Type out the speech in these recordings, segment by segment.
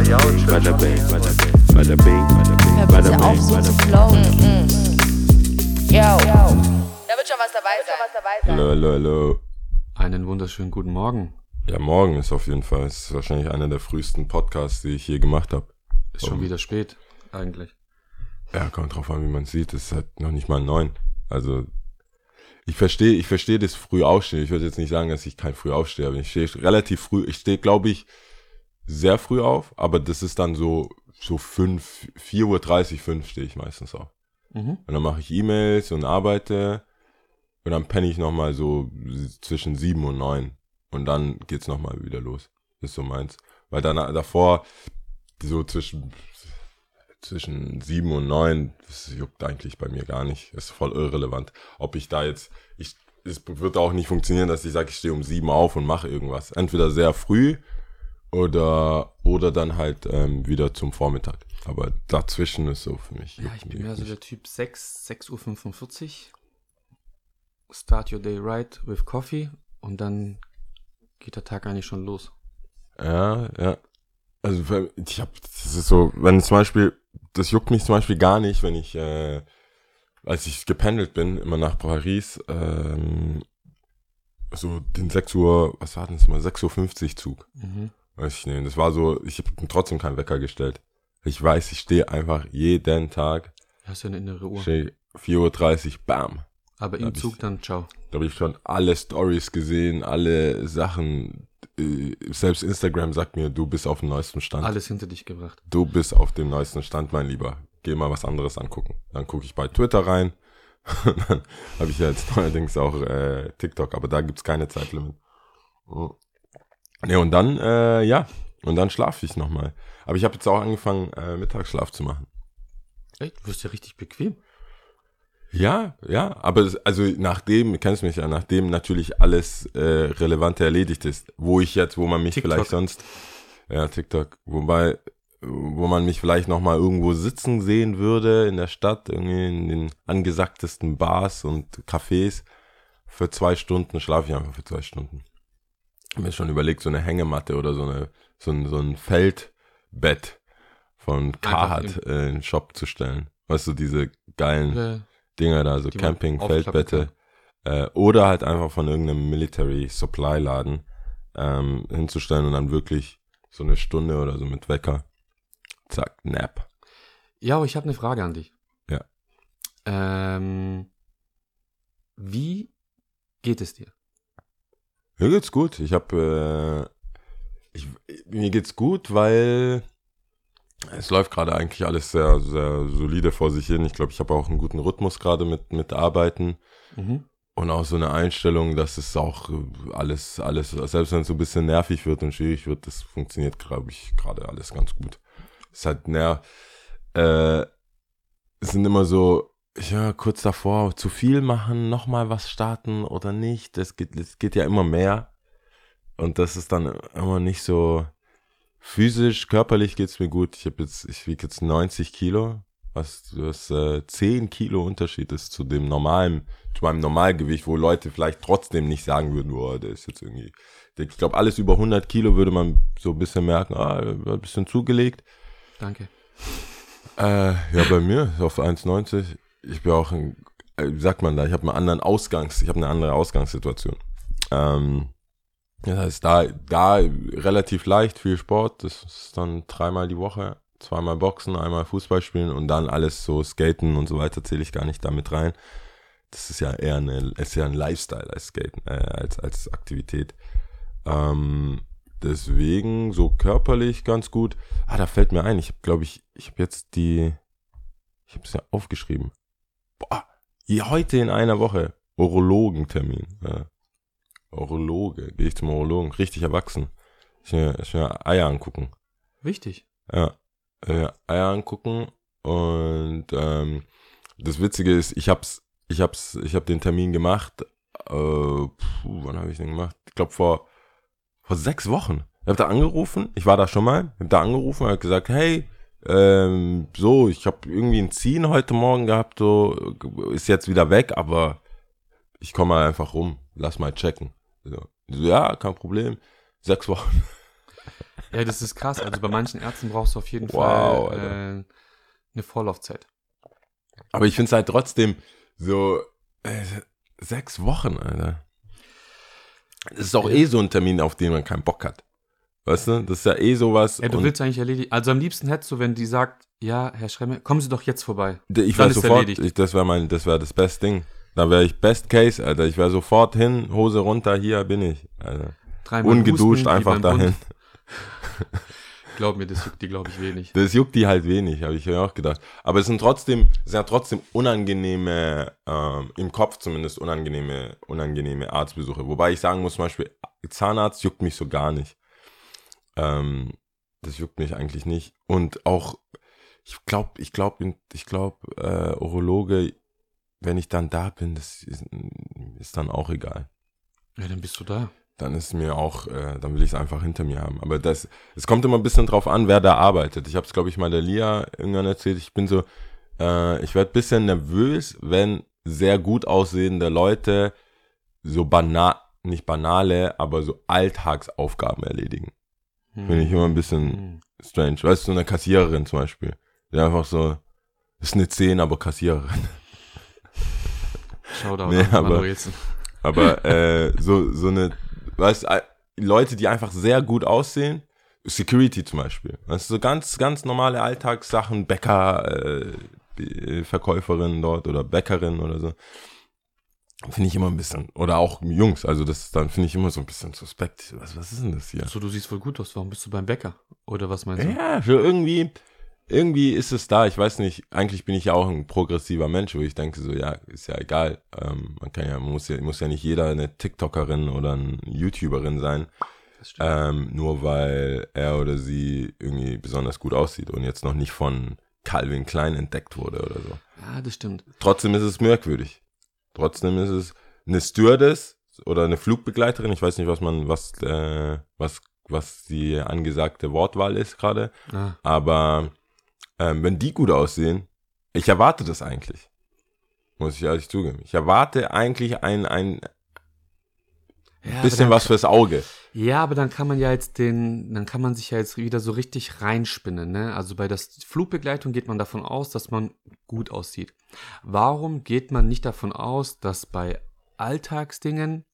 Bada bing, bada bing, bada bing, auf, bing, so zu bing. flowen. Yo. Da wird schon was dabei sein. Hallo, hallo, hallo. Einen wunderschönen guten Morgen. Ja, morgen ist auf jeden Fall. Es ist wahrscheinlich einer der frühesten Podcasts, die ich je gemacht habe. Ist schon wieder spät, eigentlich. Ja, kommt drauf an, wie man sieht. Es ist halt noch nicht mal neun. Also, ich verstehe, ich verstehe das früh aufstehen. Ich würde jetzt nicht sagen, dass ich kein früh aufstehe, aber ich stehe relativ früh. Ich stehe, glaube ich, sehr früh auf, aber das ist dann so, so fünf, vier Uhr, dreißig, fünf stehe ich meistens auf. Mhm. Und dann mache ich E-Mails und arbeite. Und dann penne ich nochmal so zwischen sieben und neun. Und dann geht's nochmal wieder los. Das ist so meins. Weil dann davor, so zwischen, zwischen sieben und neun, das juckt eigentlich bei mir gar nicht. Das ist voll irrelevant. Ob ich da jetzt, ich, es wird auch nicht funktionieren, dass ich sage, ich stehe um sieben auf und mache irgendwas. Entweder sehr früh oder, oder dann halt ähm, wieder zum Vormittag. Aber dazwischen ist so für mich. Ja, ich bin mehr so der Typ 6, 6.45 Uhr. Start your day right with coffee und dann geht der Tag eigentlich schon los. Ja, ja. Also ich hab, das ist so, wenn zum Beispiel, das juckt mich zum Beispiel gar nicht, wenn ich, äh, als ich gependelt bin, immer nach Paris, ähm, so den 6 Uhr, was war denn das mal, 6.50 Uhr Zug. Mhm. Weiß ich nicht. Das war so, ich habe trotzdem keinen Wecker gestellt. Ich weiß, ich stehe einfach jeden Tag, Hast du eine innere Uhr. stehe 4.30 Uhr, bam. Aber im ich- Zug dann ciao. Da habe ich schon alle Stories gesehen, alle Sachen. äh, Selbst Instagram sagt mir, du bist auf dem neuesten Stand. Alles hinter dich gebracht. Du bist auf dem neuesten Stand, mein Lieber. Geh mal was anderes angucken. Dann gucke ich bei Twitter rein. dann habe ich ja jetzt neuerdings auch äh, TikTok, aber da gibt's keine Zeitlimit. Ne, und dann, äh, ja, und dann schlafe ich nochmal. Aber ich habe jetzt auch angefangen, äh, Mittagsschlaf zu machen. Echt? Du wirst ja richtig bequem. Ja, ja, aber es, also nachdem, du kennst mich ja, nachdem natürlich alles äh, Relevante erledigt ist, wo ich jetzt, wo man mich TikTok. vielleicht sonst, ja, TikTok, wobei, wo man mich vielleicht nochmal irgendwo sitzen sehen würde in der Stadt, irgendwie in den angesagtesten Bars und Cafés, für zwei Stunden schlafe ich einfach für zwei Stunden. Ich hab mir schon überlegt, so eine Hängematte oder so eine, so ein, so ein Feldbett von Carhartt äh, in den Shop zu stellen. Weißt du, diese geilen Äh, Dinger da, so Die Camping, Feldbette. Äh, oder halt einfach von irgendeinem Military Supply Laden ähm, hinzustellen und dann wirklich so eine Stunde oder so mit Wecker. Zack, Nap. Ja, aber ich habe eine Frage an dich. Ja. Ähm, wie geht es dir? Mir geht's gut. Ich habe, äh, ich, mir geht's gut, weil es läuft gerade eigentlich alles sehr, sehr solide vor sich hin. Ich glaube, ich habe auch einen guten Rhythmus gerade mit, mit Arbeiten. Mhm. Und auch so eine Einstellung, dass es auch äh, alles, alles, selbst wenn es so ein bisschen nervig wird und schwierig wird, das funktioniert, glaube ich, gerade alles ganz gut. Es ist halt ner äh, es sind immer so, ja, kurz davor, zu viel machen, nochmal was starten oder nicht. Das geht, das geht ja immer mehr. Und das ist dann immer nicht so physisch, körperlich geht's mir gut. Ich habe jetzt, ich wiege jetzt 90 Kilo, was, was äh, 10 Kilo Unterschied ist zu dem normalen, zu meinem Normalgewicht, wo Leute vielleicht trotzdem nicht sagen würden, oh, der ist jetzt irgendwie, ich glaube, alles über 100 Kilo würde man so ein bisschen merken, ah, ein bisschen zugelegt. Danke. Äh, ja, bei mir auf 1,90. Ich bin auch, ein, äh, wie sagt man da, ich habe einen anderen Ausgangs, ich habe eine andere Ausgangssituation. Ähm, das heißt, da, da relativ leicht, viel Sport, das ist dann dreimal die Woche, zweimal Boxen, einmal Fußball spielen und dann alles so Skaten und so weiter zähle ich gar nicht damit rein. Das ist ja eher eine, ist ja ein Lifestyle als Skaten, äh, als, als Aktivität. Ähm, deswegen so körperlich ganz gut. Ah, da fällt mir ein, ich habe glaube ich, ich habe jetzt die, ich habe es ja aufgeschrieben. Boah, heute in einer Woche Urologentermin. Ja. Urologe, gehe ich zum Urologen, richtig erwachsen. Ich will, ich will Eier angucken. Wichtig. Ja, Eier angucken und ähm, das Witzige ist, ich hab's, ich hab's, ich hab den Termin gemacht. Äh, puh, wann habe ich den gemacht? Ich glaube vor vor sechs Wochen. Ich habe da angerufen. Ich war da schon mal. Ich habe da angerufen und hab gesagt, hey, ähm, so, ich habe irgendwie ein Ziehen heute Morgen gehabt, so ist jetzt wieder weg, aber ich komme mal einfach rum. Lass mal checken. So, ja, kein Problem. Sechs Wochen. Ja, das ist krass. Also bei manchen Ärzten brauchst du auf jeden Wow, Fall äh, eine Vorlaufzeit. Aber ich finde es halt trotzdem so äh, sechs Wochen, Alter. Das ist auch eh so ein Termin, auf den man keinen Bock hat. Weißt du? Das ist ja eh sowas. Ja, du willst eigentlich erledigen. Also am liebsten hättest du, wenn die sagt, ja, Herr Schremme, kommen Sie doch jetzt vorbei. ich dann wäre sofort, ich, das wäre mein, das wäre das beste Ding. Da wäre ich Best Case, Alter. Ich wäre sofort hin, Hose runter, hier bin ich, Alter. Dreimal Ungeduscht husten, einfach dahin. Glaub mir, das juckt die, glaube ich, wenig. Das juckt die halt wenig, habe ich mir auch gedacht. Aber es sind trotzdem, es sind ja trotzdem unangenehme, ähm, im Kopf zumindest unangenehme, unangenehme Arztbesuche. Wobei ich sagen muss, zum Beispiel, Zahnarzt juckt mich so gar nicht. Ähm, das juckt mich eigentlich nicht. Und auch, ich glaube, ich glaube, ich glaube, äh, Urologe, wenn ich dann da bin, das ist, ist dann auch egal Ja, dann bist du da. dann ist mir auch, äh, dann will ich es einfach hinter mir haben. Aber das, es kommt immer ein bisschen drauf an, wer da arbeitet. Ich habe es, glaube ich, mal der Lia irgendwann erzählt. Ich bin so, äh, ich werde ein bisschen nervös, wenn sehr gut aussehende Leute so banal, nicht banale, aber so Alltagsaufgaben erledigen. Finde ich immer ein bisschen Hm. strange. Weißt du, so eine Kassiererin zum Beispiel, die einfach so, ist eine 10, aber Kassiererin. Schau da, Nee, aber- Manuelsen. Aber äh, so, so eine, weißt du, Leute, die einfach sehr gut aussehen, Security zum Beispiel. Weißt du, so ganz, ganz normale Alltagssachen, Bäcker, äh, äh, Verkäuferin dort oder Bäckerin oder so. Finde ich immer ein bisschen, oder auch Jungs, also das dann finde ich immer so ein bisschen suspekt. Was, was ist denn das hier? So, du siehst voll gut aus. Warum bist du beim Bäcker? Oder was meinst du? Ja, für irgendwie, irgendwie ist es da. Ich weiß nicht, eigentlich bin ich ja auch ein progressiver Mensch, wo ich denke so, ja, ist ja egal. Ähm, man kann ja, man muss ja, muss ja nicht jeder eine TikTokerin oder eine YouTuberin sein, ähm, nur weil er oder sie irgendwie besonders gut aussieht und jetzt noch nicht von Calvin Klein entdeckt wurde oder so. Ja, das stimmt. Trotzdem ist es merkwürdig. Trotzdem ist es eine Stewardess oder eine Flugbegleiterin. Ich weiß nicht, was man, was, äh, was, was die angesagte Wortwahl ist gerade. Ah, Aber ähm, wenn die gut aussehen, ich erwarte das eigentlich. Muss ich ehrlich zugeben. Ich erwarte eigentlich ein, ein ja, bisschen was fürs Auge. Ja, aber dann kann man ja jetzt den, dann kann man sich ja jetzt wieder so richtig reinspinnen, ne? Also bei der Flugbegleitung geht man davon aus, dass man gut aussieht. Warum geht man nicht davon aus, dass bei Alltagsdingen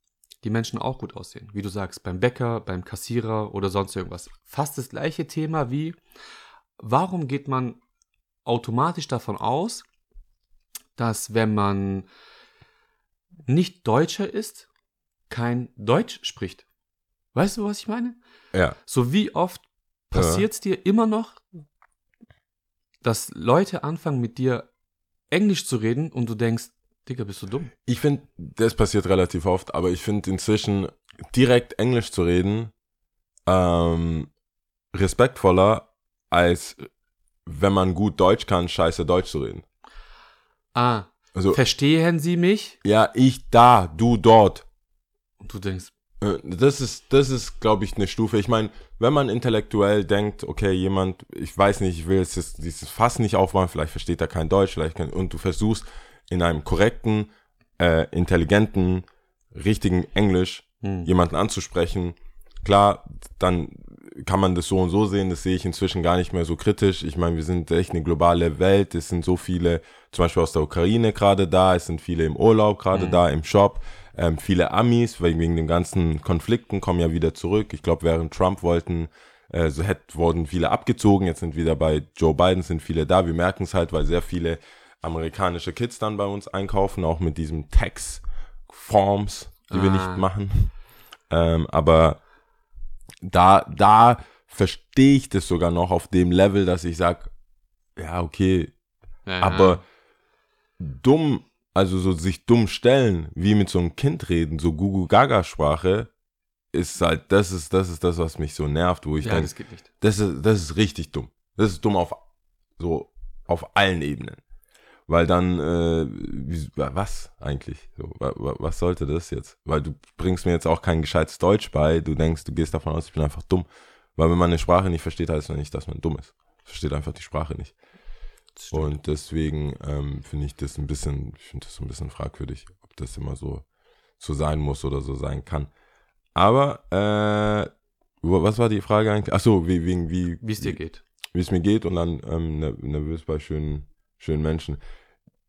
die Menschen auch gut aussehen? Wie du sagst, beim Bäcker, beim Kassierer oder sonst irgendwas. Fast das gleiche Thema wie, warum geht man automatisch davon aus, dass wenn man nicht Deutscher ist, kein Deutsch spricht? Weißt du, was ich meine? Ja. So wie oft passiert es dir immer noch, dass Leute anfangen mit dir Englisch zu reden und du denkst, Digga, bist du dumm? Ich finde, das passiert relativ oft, aber ich finde inzwischen direkt Englisch zu reden ähm, respektvoller, als wenn man gut Deutsch kann, scheiße Deutsch zu reden. Ah, Also, verstehen Sie mich? ja, ich da, du dort. Und du denkst, Das ist, das ist, glaube ich, eine Stufe. Ich meine, wenn man intellektuell denkt, okay, jemand, ich weiß nicht, ich will jetzt das- dieses Fass nicht aufmachen, vielleicht versteht er kein Deutsch, vielleicht kann, und du versuchst in einem korrekten, äh, intelligenten, richtigen Englisch hm, jemanden anzusprechen, klar, dann kann man das so und so sehen, das sehe ich inzwischen gar nicht mehr so kritisch. Ich meine, wir sind echt eine globale Welt, es sind so viele, zum Beispiel aus der Ukraine gerade da, es sind viele im Urlaub gerade da, im Shop, ähm, viele Amis, wegen, wegen den ganzen Konflikten kommen ja wieder zurück. Ich glaube, während Trump wollten, äh, so hätt, wurden viele abgezogen, jetzt sind wieder bei Joe Biden, sind viele da. Wir merken es halt, weil sehr viele amerikanische Kids dann bei uns einkaufen, auch mit diesem Tax-Forms, die wir Ah. nicht machen. Ähm, aber da, da verstehe ich das sogar noch auf dem Level, dass ich sage, ja, okay, ja, aber dumm, also so sich dumm stellen, wie mit so einem Kind reden, so Gugu-Gaga-Sprache, ist halt, das ist, das ist das, was mich so nervt, wo ich ja, denke, das geht nicht. das ist, das ist richtig dumm. Das ist dumm auf, so, auf allen Ebenen. Weil dann, äh, wie, was eigentlich? So, wa, wa, was sollte das jetzt? Weil du bringst mir jetzt auch kein gescheites Deutsch bei, du denkst, du gehst davon aus, ich bin einfach dumm. Weil wenn man eine Sprache nicht versteht, heißt das nicht, dass man dumm ist. Versteht einfach die Sprache nicht. Stimmt. Und deswegen ähm, finde ich das ein bisschen, ich finde das so ein bisschen fragwürdig, ob das immer so, so sein muss oder so sein kann. Aber äh, Was war die Frage eigentlich? Ach so, wie, wegen, wie, Wie es dir geht. wie es mir geht und dann ähm, ner- nervös bei schönen, schönen Menschen.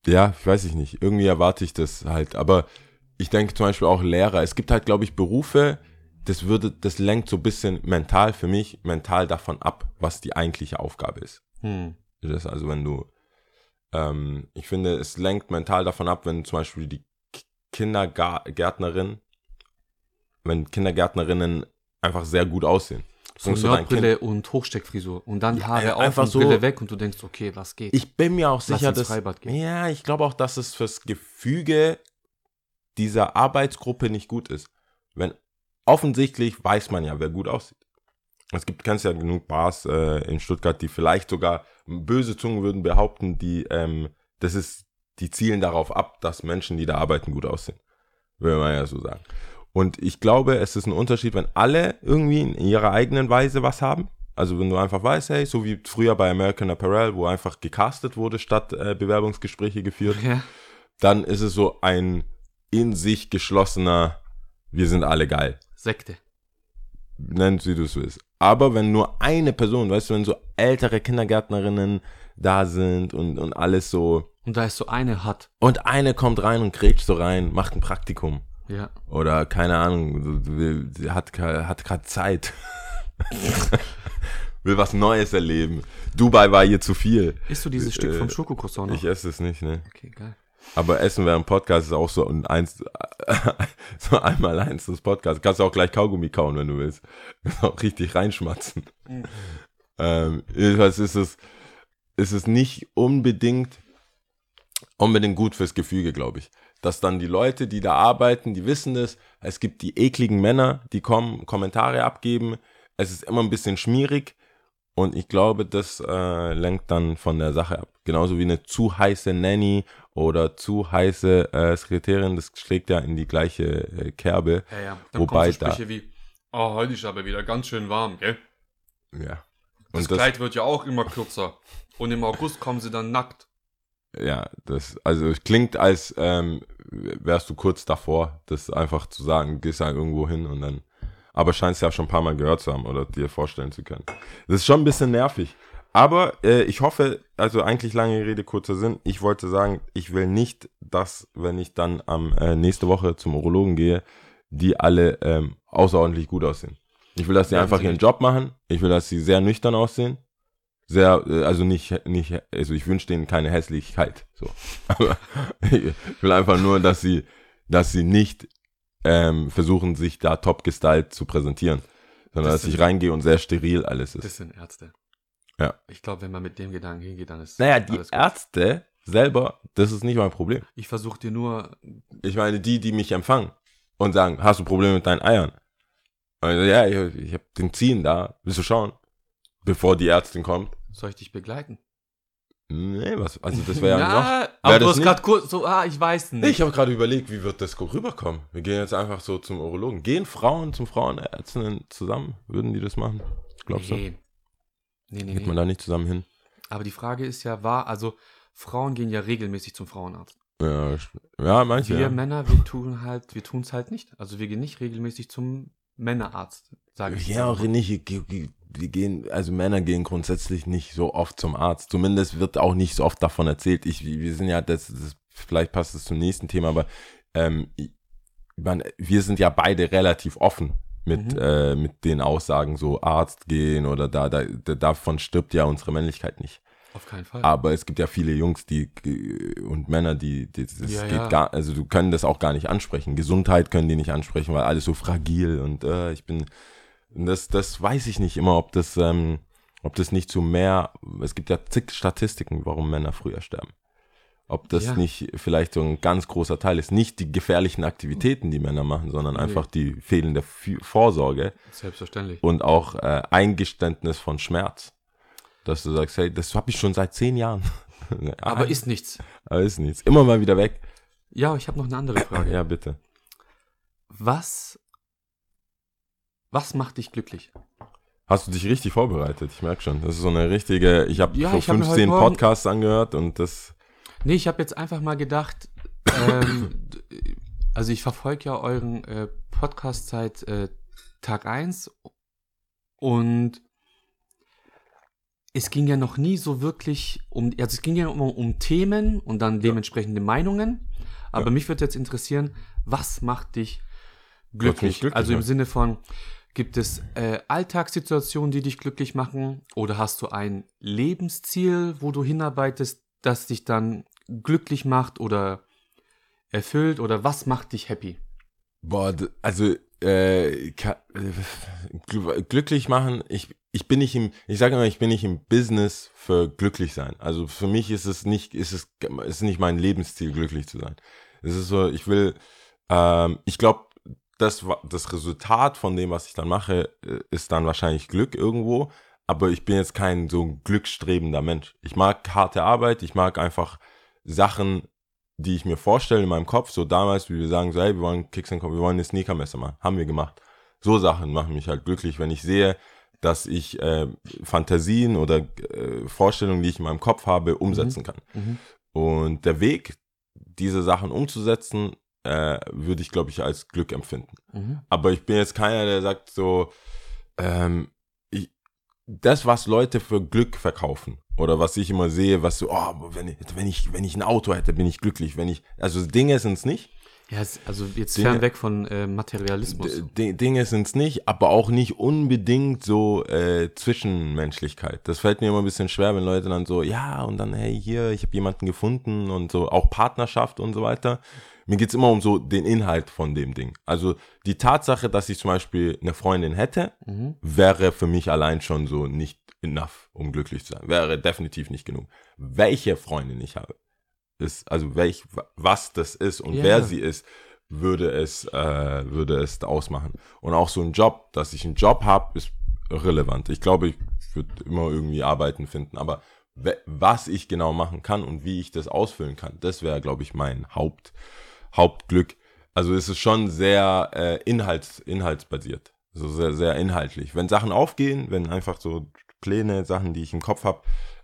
Ja, ich weiß ich nicht. Irgendwie erwarte ich das halt. Aber ich denke zum Beispiel auch Lehrer. Es gibt halt, glaube ich, Berufe, das würde, das lenkt so ein bisschen mental für mich, mental davon ab, was die eigentliche Aufgabe ist. Hm. Das ist also, wenn du, ähm, ich finde, es lenkt mental davon ab, wenn zum Beispiel die Kindergärtnerin, wenn Kindergärtnerinnen einfach sehr gut aussehen. So Nerdbrille und Hochsteckfrisur. Und dann Haare ja, auf einfach und so- Brille weg und du denkst, okay, was geht? Ich bin mir auch sicher, dass. Ja, ich glaube auch, dass es fürs Gefüge dieser Arbeitsgruppe nicht gut ist. Wenn offensichtlich weiß man ja, wer gut aussieht. Es gibt, kennst ja genug Bars äh, in Stuttgart, die vielleicht sogar böse Zungen würden behaupten, die, ähm, das ist, die zielen darauf ab, dass Menschen, die da arbeiten, gut aussehen. Würde man ja so sagen. Und ich glaube, es ist ein Unterschied, wenn alle irgendwie in ihrer eigenen Weise was haben. Also wenn du einfach weißt, hey, so wie früher bei American Apparel, wo einfach gecastet wurde, statt äh, Bewerbungsgespräche geführt, ja. dann ist es so ein in sich geschlossener, wir sind alle geil. Sekte. Nennt wie du es willst. Aber wenn nur eine Person, weißt du, wenn so ältere Kindergärtnerinnen da sind und, und alles so, Und da ist so eine hat. und eine kommt rein und grätscht so rein, macht ein Praktikum. Ja. Oder keine Ahnung, will, hat, hat gerade Zeit. will was Neues erleben. Dubai war ihr zu viel. Isst du dieses Stück Äh, vom Schokokroissant noch? Ich esse es nicht, ne? okay, geil. Aber Essen während Podcast ist auch so ein eins, so einmal eins des Podcasts. Kannst du auch gleich Kaugummi kauen, wenn du willst. Auch richtig reinschmatzen. Ähm, jedenfalls ist es, ist es nicht unbedingt, unbedingt gut fürs Gefüge, glaube ich. Dass dann die Leute, die da arbeiten, die wissen das. Es gibt die ekligen Männer, die kommen, Kommentare abgeben. Es ist immer ein bisschen schmierig. Und ich glaube, das äh, lenkt dann von der Sache ab. Genauso wie eine zu heiße Nanny oder zu heiße äh, Sekretärin, das schlägt ja in die gleiche äh, Kerbe. Ja, ja. Dann Wobei so Sprüche wie, oh, heute ist aber wieder ganz schön warm, gell? Ja. Das, Und das, Kleid wird ja auch immer kürzer. Und im August kommen sie dann nackt. ja, das, also es klingt, als ähm, wärst du kurz davor, das einfach zu sagen, gehst halt irgendwo hin und dann. Aber scheinst ja schon ein paar Mal gehört zu haben oder dir vorstellen zu können. Das ist schon ein bisschen nervig. Aber äh, ich hoffe, also eigentlich lange Rede, kurzer Sinn. Ich wollte sagen, ich will nicht, dass, wenn ich dann am äh, nächste Woche zum Urologen gehe, die alle ähm, außerordentlich gut aussehen. Ich will, dass sie Werden einfach ihren. Job machen. Ich will, dass sie sehr nüchtern aussehen. Sehr, äh, also nicht, nicht, also ich wünsche denen keine Hässlichkeit. So. Aber ich will einfach nur, dass sie, dass sie nicht ähm, versuchen, sich da top gestylt zu präsentieren. Sondern Das dass ich reingehe und sehr steril alles ist. Das sind Ärzte. Ja. Ich glaube, wenn man mit dem Gedanken hingeht, dann ist Naja, die. Ärzte selber, das ist nicht mein Problem. Ich versuche dir nur, Ich meine, die, die mich empfangen und sagen, hast du Probleme mit deinen Eiern? Also, ja, ich, ich habe den Ziehen da. Willst du schauen? Bevor die Ärztin kommt. soll ich dich begleiten? Nee, was? Also das wäre ja noch. Na, aber du hast gerade kurz so, ah, ich weiß nicht. Ich habe gerade überlegt, wie wird das rüberkommen? Wir gehen jetzt einfach so zum Urologen. Gehen Frauen zum Frauenärztinnen zusammen? Würden die das machen? Glaubst du? Nee. Nee, nee, Geht man nee. da nicht zusammen hin? Aber die Frage ist ja, war, also Frauen gehen ja regelmäßig zum Frauenarzt. Ja, ja manche. Wir ja. Männer, wir tun halt, wir tun es halt nicht. Also wir gehen nicht regelmäßig zum Männerarzt, sage ich. Ja, auch nicht. Die gehen, also Männer gehen grundsätzlich nicht so oft zum Arzt. Zumindest wird auch nicht so oft davon erzählt. Ich, wir sind ja, das, das vielleicht passt es zum nächsten Thema, aber ähm, man, wir sind ja beide relativ offen mit, Mhm. äh, mit den Aussagen, so Arzt gehen oder da, da, da, davon stirbt ja unsere Männlichkeit nicht. Auf keinen Fall. Aber es gibt ja viele Jungs, die und Männer, die, die das Ja, geht ja. gar, also du können das auch gar nicht ansprechen. Gesundheit können die nicht ansprechen, weil alles so fragil und äh, ich bin, das, das weiß ich nicht immer, ob das, ähm, ob das nicht zu mehr, es gibt ja zig Statistiken, warum Männer früher sterben. Ob das Ja. nicht vielleicht so ein ganz großer Teil ist. Nicht die gefährlichen Aktivitäten, die Männer machen, sondern Nee. einfach die fehlende Vorsorge Selbstverständlich. und auch äh, Eingeständnis von Schmerz. Dass du sagst, hey, das habe ich schon seit zehn Jahren. Aber ist nichts. aber ist nichts. Immer mal wieder weg. Ja, ich habe noch eine andere Frage. Ja, bitte. Was, was macht dich glücklich? Hast du dich richtig vorbereitet? Ich merke schon. Das ist so eine richtige. Ich habe Ja, so ich hab mir 15 heute Morgen- Podcasts angehört und das. Nee, ich habe jetzt einfach mal gedacht, ähm, also ich verfolge ja euren äh, Podcast seit äh, Tag 1 Und es ging ja noch nie so wirklich um, also es ging ja immer um Themen und dann dementsprechende Meinungen. Aber Ja. mich würde jetzt interessieren, was macht dich glücklich? glücklich also im macht. Sinne von, gibt es äh, Alltagssituationen, die dich glücklich machen? Oder hast du ein Lebensziel, wo du hinarbeitest, das dich dann glücklich macht oder erfüllt? Oder was macht dich happy? Boah, also äh, glücklich machen, ich, ich bin nicht im, ich sage immer, ich bin nicht im Business für glücklich sein. Also für mich ist es nicht, ist es ist nicht mein Lebensziel, glücklich zu sein. Es ist so, ich will, ähm, ich glaube, das, das Resultat von dem, was ich dann mache, äh, ist dann wahrscheinlich Glück irgendwo. Aber ich bin jetzt kein so ein glückstrebender Mensch. Ich mag harte Arbeit, ich mag einfach Sachen, die ich mir vorstelle in meinem Kopf, so damals, wie wir sagen, so, hey, wir wollen Kicks and Kopf, wir wollen eine Sneakermesse machen. Haben wir gemacht. So Sachen machen mich halt glücklich, wenn ich sehe, dass ich äh, Fantasien oder äh, Vorstellungen, die ich in meinem Kopf habe, umsetzen kann. Mhm. Und der Weg, diese Sachen umzusetzen, äh, würde ich, glaube ich, als Glück empfinden. Mhm. Aber ich bin jetzt keiner, der sagt so, ähm, das, was Leute für Glück verkaufen oder was ich immer sehe, was so, oh, wenn ich, wenn ich, wenn ich ein Auto hätte, bin ich glücklich. Wenn ich, also Dinge sind es nicht. Ja, also jetzt Dinge- fernweg von äh, Materialismus. Dinge sind es nicht, aber auch nicht unbedingt so äh, Zwischenmenschlichkeit. Das fällt mir immer ein bisschen schwer, wenn Leute dann so, ja, und dann, hey, hier, ich habe jemanden gefunden und so, auch Partnerschaft und so weiter. Mir geht's immer um so den Inhalt von dem Ding. Also die Tatsache, dass ich zum Beispiel eine Freundin hätte, Mhm. wäre für mich allein schon so nicht enough, um glücklich zu sein. Wäre definitiv nicht genug. Welche Freundin ich habe, ist, also welch, was das ist und Ja. wer sie ist, würde es, äh, würde es ausmachen. Und auch so ein Job, dass ich einen Job habe, ist relevant. Ich glaube, ich würde immer irgendwie Arbeiten finden, aber was ich genau machen kann und wie ich das ausfüllen kann, das wäre, glaube ich, mein Haupt, Hauptglück. Also es ist schon sehr äh, inhalts, inhaltsbasiert. Also sehr, sehr inhaltlich. Wenn Sachen aufgehen, wenn einfach so Pläne, Sachen, die ich im Kopf habe,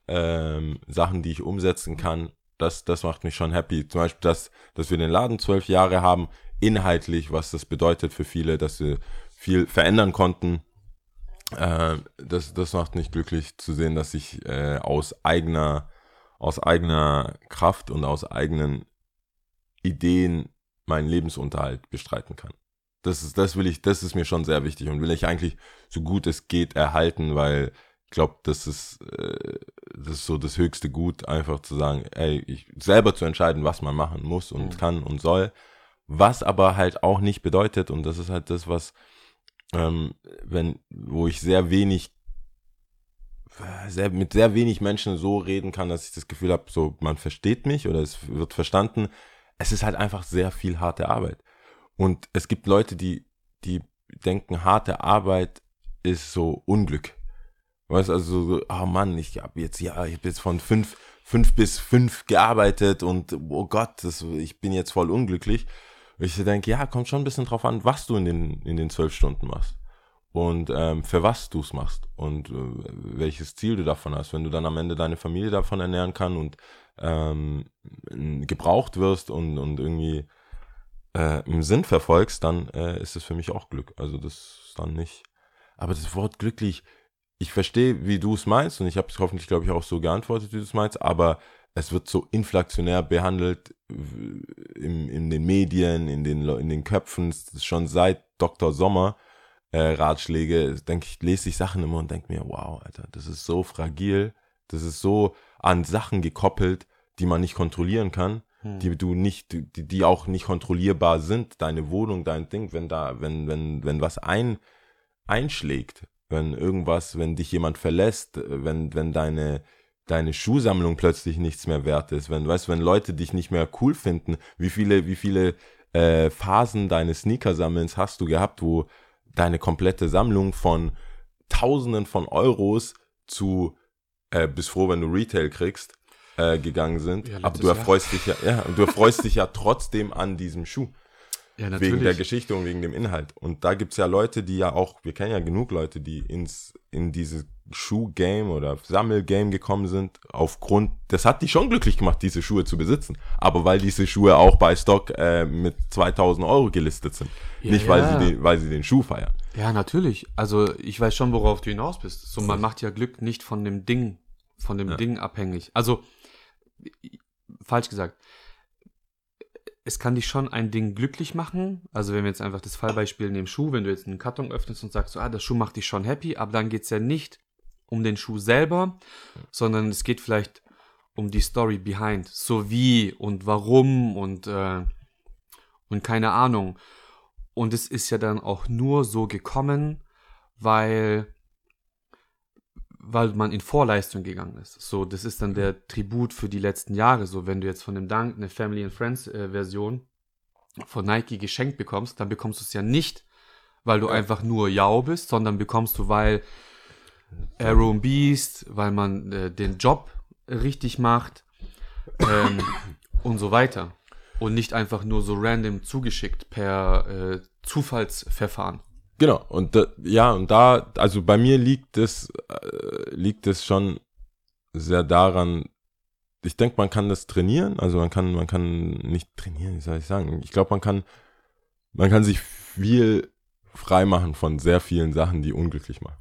ähm, Sachen, die ich umsetzen kann, das, das macht mich schon happy. Zum Beispiel, dass, dass wir den Laden zwölf Jahre haben, inhaltlich, was das bedeutet für viele, dass wir viel verändern konnten. Äh, das, das macht mich glücklich zu sehen, dass ich äh, aus eigener, aus eigener Kraft und aus eigenen Ideen meinen Lebensunterhalt bestreiten kann. Das ist, das will ich, das ist mir schon sehr wichtig und will ich eigentlich so gut es geht erhalten, weil ich glaube, das ist, äh, das ist so das höchste Gut, einfach zu sagen, ey, ich selber zu entscheiden, was man machen muss und Mhm. kann und soll. Was aber halt auch nicht bedeutet, und das ist halt das, was, ähm, wenn, wo ich sehr wenig, sehr, mit sehr wenig Menschen so reden kann, dass ich das Gefühl habe, so, man versteht mich oder es wird verstanden. Es ist halt einfach sehr viel harte Arbeit. Und es gibt Leute, die, die denken, harte Arbeit ist so Unglück. Weißt du, also so, oh Mann, ich habe jetzt, ja, ich habe jetzt von fünf, fünf bis fünf gearbeitet und oh Gott, das, ich bin jetzt voll unglücklich. Und ich denke, ja, kommt schon ein bisschen drauf an, was du in den, in den zwölf Stunden machst. Und ähm, für was du es machst und äh, welches Ziel du davon hast. Wenn du dann am Ende deine Familie davon ernähren kann und ähm, gebraucht wirst und, und irgendwie äh, im Sinn verfolgst, dann äh, ist es für mich auch Glück. Also das ist dann nicht. Aber das Wort glücklich, ich verstehe, wie du es meinst und ich habe es hoffentlich, glaube ich, auch so geantwortet, wie du es meinst, aber es wird so inflationär behandelt in, in den Medien, in den, in den Köpfen, schon seit Dr. Sommer äh, Ratschläge, denke ich, lese ich Sachen immer und denke mir, wow, Alter, das ist so fragil, das ist so an Sachen gekoppelt, die man nicht kontrollieren kann Hm. die du nicht, die, die auch nicht kontrollierbar sind, deine Wohnung, dein Ding, wenn da, wenn, wenn, wenn was ein, einschlägt, wenn irgendwas, wenn dich jemand verlässt, wenn, wenn deine, deine Schuhsammlung plötzlich nichts mehr wert ist, wenn, weißt, wenn Leute dich nicht mehr cool finden, wie viele, wie viele äh, Phasen deines Sneakersammelns hast du gehabt, wo deine komplette Sammlung von Tausenden von Euros zu äh, bist froh, wenn du Retail kriegst, äh, gegangen sind. Ja, Aber du Jahr. erfreust dich ja, ja, du erfreust dich ja trotzdem an diesem Schuh. Ja, Wegen der Geschichte und wegen dem Inhalt. Und da gibt's ja Leute, die ja auch, wir kennen ja genug Leute, die ins, in dieses Schuh-Game oder Sammel-Game gekommen sind, aufgrund, das hat die schon glücklich gemacht, diese Schuhe zu besitzen. Aber weil diese Schuhe auch bei Stock äh, mit 2000 Euro gelistet sind. Ja, Nicht, weil, ja. sie den, weil sie den Schuh feiern. Ja, natürlich. Also ich weiß schon, worauf du hinaus bist. So, man macht ja Glück nicht von dem Ding, von dem Ja. Ding abhängig. Also, falsch gesagt. Es kann dich schon ein Ding glücklich machen. Also wenn wir jetzt einfach das Fallbeispiel nehmen, Schuh, wenn du jetzt einen Karton öffnest und sagst, so, ah, der Schuh macht dich schon happy, aber dann geht's ja nicht um den Schuh selber, sondern es geht vielleicht um die Story behind. So wie und warum und, äh, und keine Ahnung. Und es ist ja dann auch nur so gekommen, weil, weil man in Vorleistung gegangen ist. So, das ist dann der Tribut für die letzten Jahre. So, wenn du jetzt von dem Dank eine Family and Friends äh, Version von Nike geschenkt bekommst, dann bekommst du es ja nicht, weil du einfach nur Yao bist, sondern bekommst du, weil Arrow and Beast, weil man äh, den Job richtig macht ähm, und so weiter. Und nicht einfach nur so random zugeschickt per äh, Zufallsverfahren. Genau, und da, ja, und da, also bei mir liegt es, äh, liegt es schon sehr daran, ich denke, man kann das trainieren, also man kann, man kann nicht trainieren, wie soll ich sagen, ich glaube, man kann, man kann sich viel freimachen von sehr vielen Sachen, die unglücklich machen.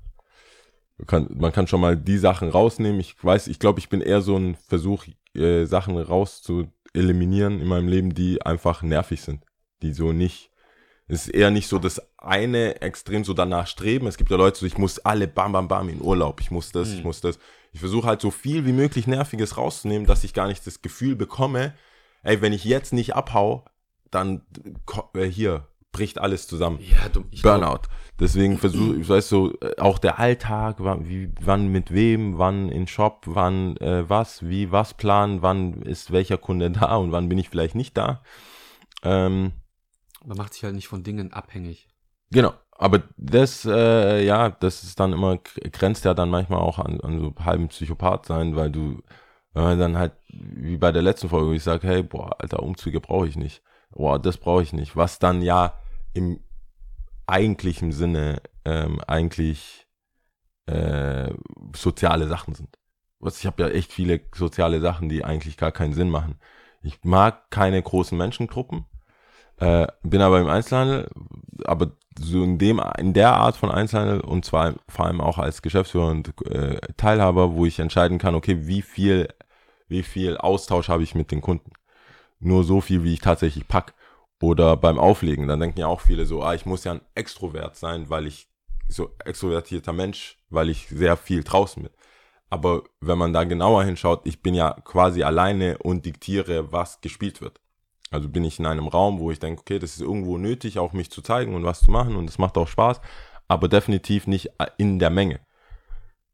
Man kann, man kann schon mal die Sachen rausnehmen, ich weiß, ich glaube, ich bin eher so ein Versuch, äh, Sachen raus zu eliminieren in meinem Leben, die einfach nervig sind, die so nicht es ist eher nicht so das eine extrem so danach streben. Es gibt ja Leute so, ich muss alle bam, bam, bam in Urlaub. Ich muss das, ich muss das. Ich versuche halt so viel wie möglich Nerviges rauszunehmen, dass ich gar nicht das Gefühl bekomme, ey, wenn ich jetzt nicht abhau, dann äh, hier bricht alles zusammen. Ja, du, Burnout. Deswegen versuche ich, weißt du, äh, auch der Alltag, wann, wie, wann mit wem, wann in Shop, wann äh, was, wie was planen, wann ist welcher Kunde da und wann bin ich vielleicht nicht da. Ähm, Man macht sich halt nicht von Dingen abhängig. Genau, aber das, äh, ja, das ist dann immer, grenzt ja dann manchmal auch an, an so halben Psychopath sein, weil du, wenn man dann halt, wie bei der letzten Folge, wo ich sage, hey, boah, alter, Umzüge brauche ich nicht. Boah, das brauche ich nicht. Was dann ja im eigentlichen Sinne ähm, eigentlich äh, soziale Sachen sind. Was, ich habe ja echt viele soziale Sachen, die eigentlich gar keinen Sinn machen. Ich mag keine großen Menschengruppen, äh, bin aber im Einzelhandel, aber so in dem, in der Art von Einzelhandel und zwar vor allem auch als Geschäftsführer und äh, Teilhaber, wo ich entscheiden kann, okay, wie viel, wie viel Austausch habe ich mit den Kunden. Nur so viel, wie ich tatsächlich pack. Oder beim Auflegen, dann denken ja auch viele so, ah, ich muss ja ein Extrovert sein, weil ich so extrovertierter Mensch, weil ich sehr viel draußen bin. Aber wenn man da genauer hinschaut, ich bin ja quasi alleine und diktiere, was gespielt wird. Also bin ich in einem Raum, wo ich denke, okay, das ist irgendwo nötig, auch mich zu zeigen und was zu machen und es macht auch Spaß, aber definitiv nicht in der Menge.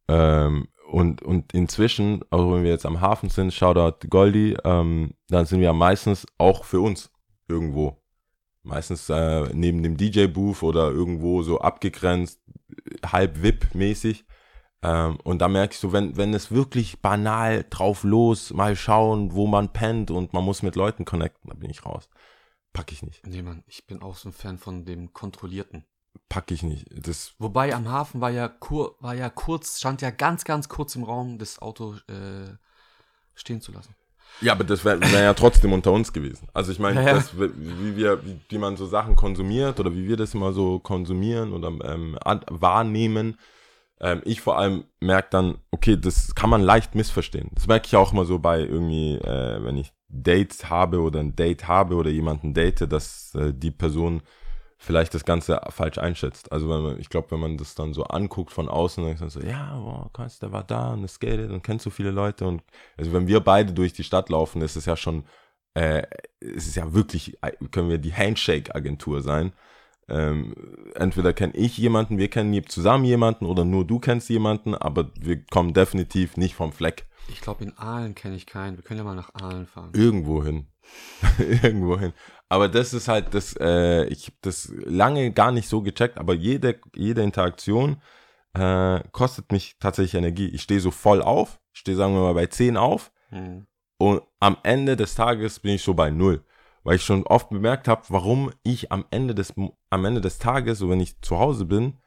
Ähm, und, und inzwischen, also wenn wir jetzt am Hafen sind, Shoutout Goldi, ähm, dann sind wir meistens auch für uns irgendwo. Meistens äh, neben dem DJ-Booth oder irgendwo so abgegrenzt, halb VIP-mäßig. Ähm, und da merke ich so, wenn, wenn es wirklich banal drauf los, mal schauen, wo man pennt und man muss mit Leuten connecten, da bin ich raus. Pack ich nicht. Nee, Mann, ich bin auch so ein Fan von dem Kontrollierten. Pack ich nicht. Das, Wobei am Hafen war ja, kur war ja kurz, stand ja ganz, ganz kurz im Raum, das Auto äh, stehen zu lassen. Ja, aber das wäre wär ja trotzdem unter uns gewesen. Also ich meine, Ja, wie wir, wie, wie man so Sachen konsumiert oder wie wir das immer so konsumieren oder ähm, wahrnehmen, ähm, ich vor allem merke dann, okay, das kann man leicht missverstehen. Das merke ich auch immer so bei irgendwie, äh, wenn ich Dates habe oder ein Date habe oder jemanden date, dass äh, die Person vielleicht das Ganze falsch einschätzt. Also wenn man, ich glaube, wenn man das dann so anguckt von außen, dann ist man so, ja, boah, krass, der war da und es skatet und kennt so viele Leute und also wenn wir beide durch die Stadt laufen, ist es ja schon, äh, es ist ja wirklich, äh, können wir die Handshake-Agentur sein. Ähm, entweder kenne ich jemanden, wir kennen zusammen jemanden oder nur du kennst jemanden, aber wir kommen definitiv nicht vom Fleck Ich glaube, in Aalen kenne ich keinen. Wir können ja mal nach Aalen fahren. irgendwo hin. irgendwo hin. Aber das ist halt das, äh, ich habe das lange gar nicht so gecheckt, aber jede, jede Interaktion äh, kostet mich tatsächlich Energie. Ich stehe so voll auf, ich stehe, sagen wir mal, bei 10 auf Hm. und am Ende des Tages bin ich so bei null. Weil ich schon oft bemerkt habe, warum ich am Ende des, am Ende des Tages, so wenn ich zu Hause bin,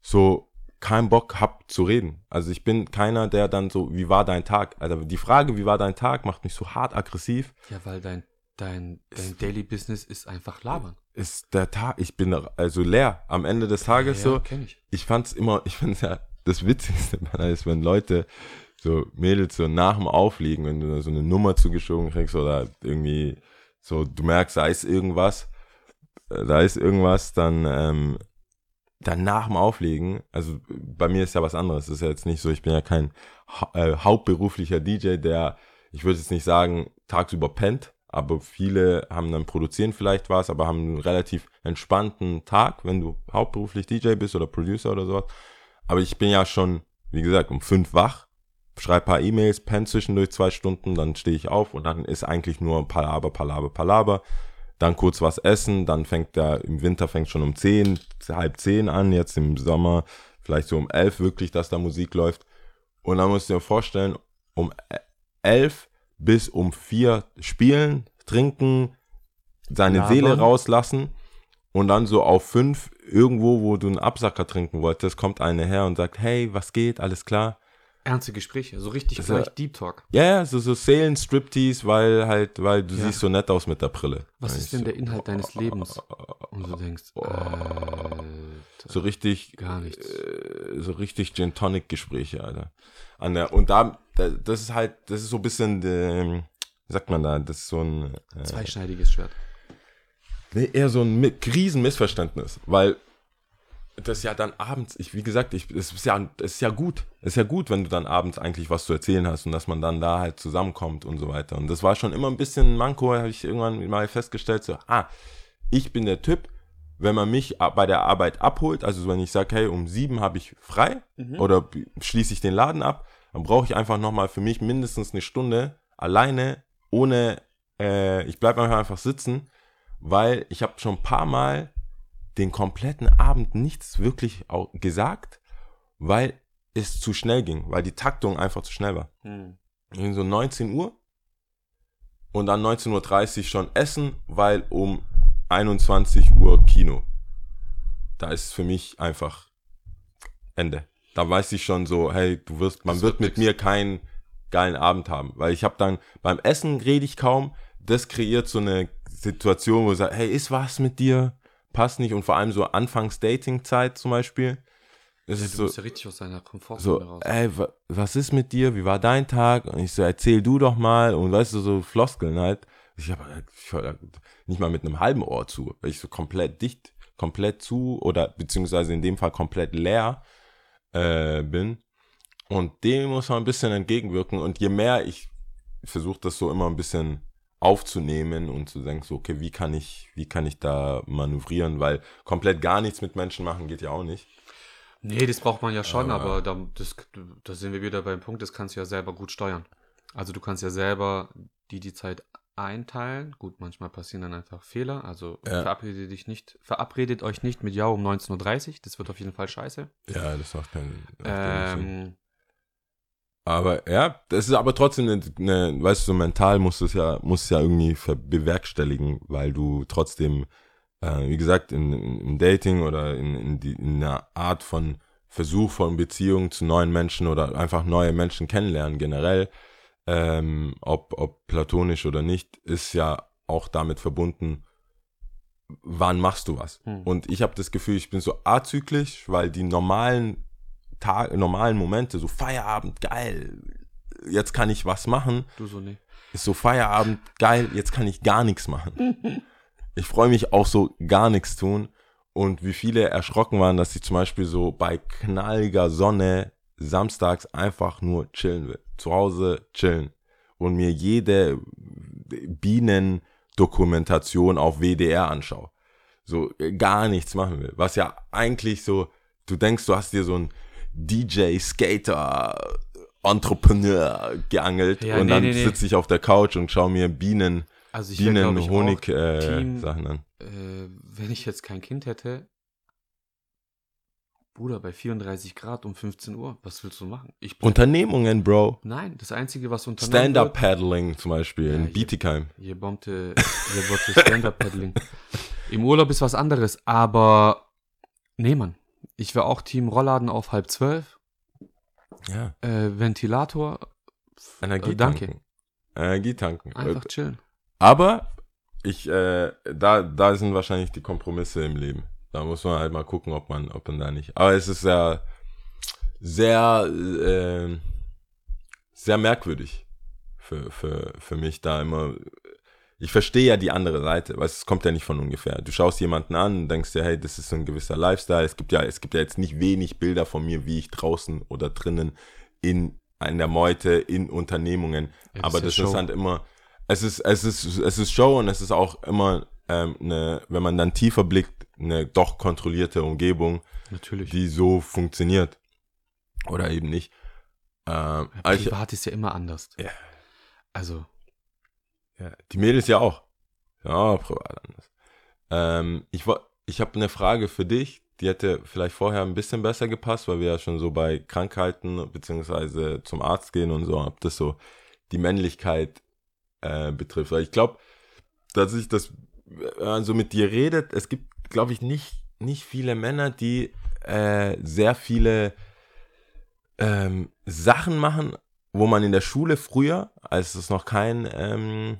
so keinen Bock hab zu reden. Also ich bin keiner, der dann so, wie war dein Tag? Also die Frage, wie war dein Tag, macht mich so hart aggressiv. Ja, weil dein dein, dein Daily Business ist einfach labern. ist der Tag, ich bin also leer am Ende des Tages so. kenn ich. Ich fand's immer, ich find's ja das Witzigste ist, wenn Leute, so Mädels so nach dem Aufliegen, wenn du so eine Nummer zugeschoben kriegst oder irgendwie so, du merkst, da ist irgendwas, äh, da ist irgendwas, dann, ähm, dann nach dem Auflegen, also bei mir ist ja was anderes, das ist ja jetzt nicht so, ich bin ja kein hau äh, hauptberuflicher DJ, der, ich würde jetzt nicht sagen, tagsüber pennt, aber viele haben dann produzieren vielleicht was, aber haben einen relativ entspannten Tag, wenn du hauptberuflich DJ bist oder Producer oder sowas. Aber ich bin ja schon, wie gesagt, um fünf wach, schreibe paar E-Mails, penne zwischendurch zwei Stunden, dann stehe ich auf und dann ist eigentlich nur Palaber, Palaber, Palaber. Dann kurz was essen, dann fängt der, im Winter fängt schon um zehn, halb zehn an, jetzt im Sommer vielleicht so um elf wirklich, dass da Musik läuft. Und dann musst du dir vorstellen, um elf bis um vier spielen, trinken, seine Labern. Seele rauslassen und dann so auf fünf irgendwo, wo du einen Absacker trinken wolltest, kommt eine her und sagt, hey, was geht, alles klar? Ernste Gespräche, so richtig gleich ist Deep Talk. Ja, ja, so, so Seelen-Striptease, weil halt, weil du Ja. siehst so nett aus mit der Brille. Was ist denn so, der Inhalt deines Lebens? Und du denkst, äh, So richtig, gar nichts. äh, so richtig Gin Tonic Gespräche, Alter. An der, und da, da, das ist halt, das ist so ein bisschen, ähm, wie sagt man da, das ist so ein, äh, Zweischneidiges Schwert. Nee, eher so ein Mi- Riesenmissverständnis, weil das ja dann abends, ich, wie gesagt, ich, es ist ja, es ist ja gut. Es ist ja gut, wenn du dann abends eigentlich was zu erzählen hast und dass man dann da halt zusammenkommt und so weiter. Und das war schon immer ein bisschen ein Manko, habe ich irgendwann mal festgestellt, so, ah, ich bin der Typ, wenn man mich bei der Arbeit abholt, also wenn ich sage, hey, um sieben habe ich frei oder b- schließe ich den Laden ab, dann brauche ich einfach nochmal für mich mindestens eine Stunde alleine, ohne, äh, ich bleibe einfach sitzen, weil ich habe schon ein paar Mal den kompletten Abend nichts wirklich au- gesagt, weil es zu schnell ging, weil die Taktung einfach zu schnell war. Hm. Irgendwie so 19 Uhr und dann 19.30 Uhr schon essen, weil um 21 Uhr Kino. Da ist für mich einfach Ende. Da weiß ich schon so, hey, du wirst, man Das wird wird mit nix. mir keinen geilen Abend haben, weil ich habe dann beim Essen rede ich kaum. Das kreiert so eine Situation, wo ich sage, hey, ist was mit dir? Passt nicht und vor allem so Anfangs Dating-Zeit zum Beispiel. Es ist Du so, ja richtig aus deiner Komfortzone so, raus. ey, wa, was ist mit dir? Wie war dein Tag? Und ich so, erzähl du doch mal. Und weißt du, so Floskeln halt. Ich habe da nicht mal mit einem halben Ohr zu, weil ich so komplett dicht, komplett zu oder beziehungsweise in dem Fall komplett leer äh, bin. Und dem muss man ein bisschen entgegenwirken. Und je mehr ich versuche das so immer ein bisschen aufzunehmen und zu denken, so, okay, wie kann ich, wie kann ich da manövrieren, weil komplett gar nichts mit Menschen machen geht ja auch nicht. Nee, das braucht man ja schon, Aber- aber da, das, da sind wir wieder beim Punkt, das kannst du ja selber gut steuern. Also du kannst ja selber die, die Zeit einteilen. Gut, manchmal passieren dann einfach Fehler. Also Ja. verabredet dich nicht, verabredet euch nicht mit Ja um 19.30 Uhr. Das wird auf jeden Fall scheiße. Ja, das macht keinen. Ähm, Aber ja, das ist aber trotzdem eine, eine weißt du, so mental musst du es ja, musst es ja irgendwie bewerkstelligen, weil du trotzdem, äh, wie gesagt, in, in, im Dating oder in, in, die, in einer Art von Versuch von Beziehung zu neuen Menschen oder einfach neue Menschen kennenlernen generell, ähm, ob, ob platonisch oder nicht, ist ja auch damit verbunden, wann machst du was? Hm. Und ich habe das Gefühl, ich bin so azyklisch, weil die normalen Tag, normalen Momente, so Feierabend, geil, jetzt kann ich was machen, du so nicht. ist so Feierabend, geil, jetzt kann ich gar nichts machen. Ich freue mich auch so gar nichts tun. Und wie viele erschrocken waren, dass ich zum Beispiel so bei knalliger Sonne samstags einfach nur chillen will. Zu Hause chillen. Und mir jede Bienendokumentation auf WDR anschaue. So äh, gar nichts machen will. Was ja eigentlich so, du denkst, du hast dir so ein DJ, Skater, Entrepreneur geangelt Ja, und nee, dann nee, sitze ich auf der Couch und schaue mir Bienen, Also Bienen, Honig äh, Team- Sachen an. äh, wenn ich jetzt kein Kind hätte, Bruder, bei 34 Grad um 15 Uhr, was willst du machen? Unternehmungen, Bro. Nein, das Einzige, was unternommen Stand-up wird, Paddling zum Beispiel Ja, in hier- Bietigheim. Hier bombte, hier bombte Stand-up-Paddling. Im Urlaub ist was anderes, aber nee, Mann. Ich wäre auch Team Rollladen auf halb zwölf, Ja. äh, Ventilator, Energie Äh, danke. tanken. Energie tanken. einfach chillen. Aber ich, äh, da, da sind wahrscheinlich die Kompromisse im Leben. Da muss man halt mal gucken, ob man, ob man da nicht. Aber es ist sehr, sehr, äh, sehr merkwürdig für, für, für mich da immer. Ich verstehe ja die andere Seite, weil es kommt ja nicht von ungefähr. Du schaust jemanden an und denkst dir, hey, das ist so ein gewisser Lifestyle. Es gibt ja, es gibt ja jetzt nicht wenig Bilder von mir, wie ich draußen oder drinnen in in der Meute, in Unternehmungen. Ja, das Aber ist ja das Show. ist halt immer, es ist, es ist, es ist Show und es ist auch immer ähm, eine, wenn man dann tiefer blickt, eine doch kontrollierte Umgebung, Natürlich. die so funktioniert. Oder eben nicht. Ähm, aber ich, Privat ist ja immer anders. Ja. Also, ja, die Mädels ja auch. Ja, privat anders. Ähm, ich ich habe eine Frage für dich, die hätte vielleicht vorher ein bisschen besser gepasst, weil wir ja schon so bei Krankheiten beziehungsweise zum Arzt gehen und so, ob das so die Männlichkeit äh, betrifft. Weil ich glaube, dass ich das, wenn man so mit dir redet, es gibt, glaube ich, nicht, nicht viele Männer, die äh, sehr viele ähm, Sachen machen, wo man in der Schule früher, als es noch kein ähm,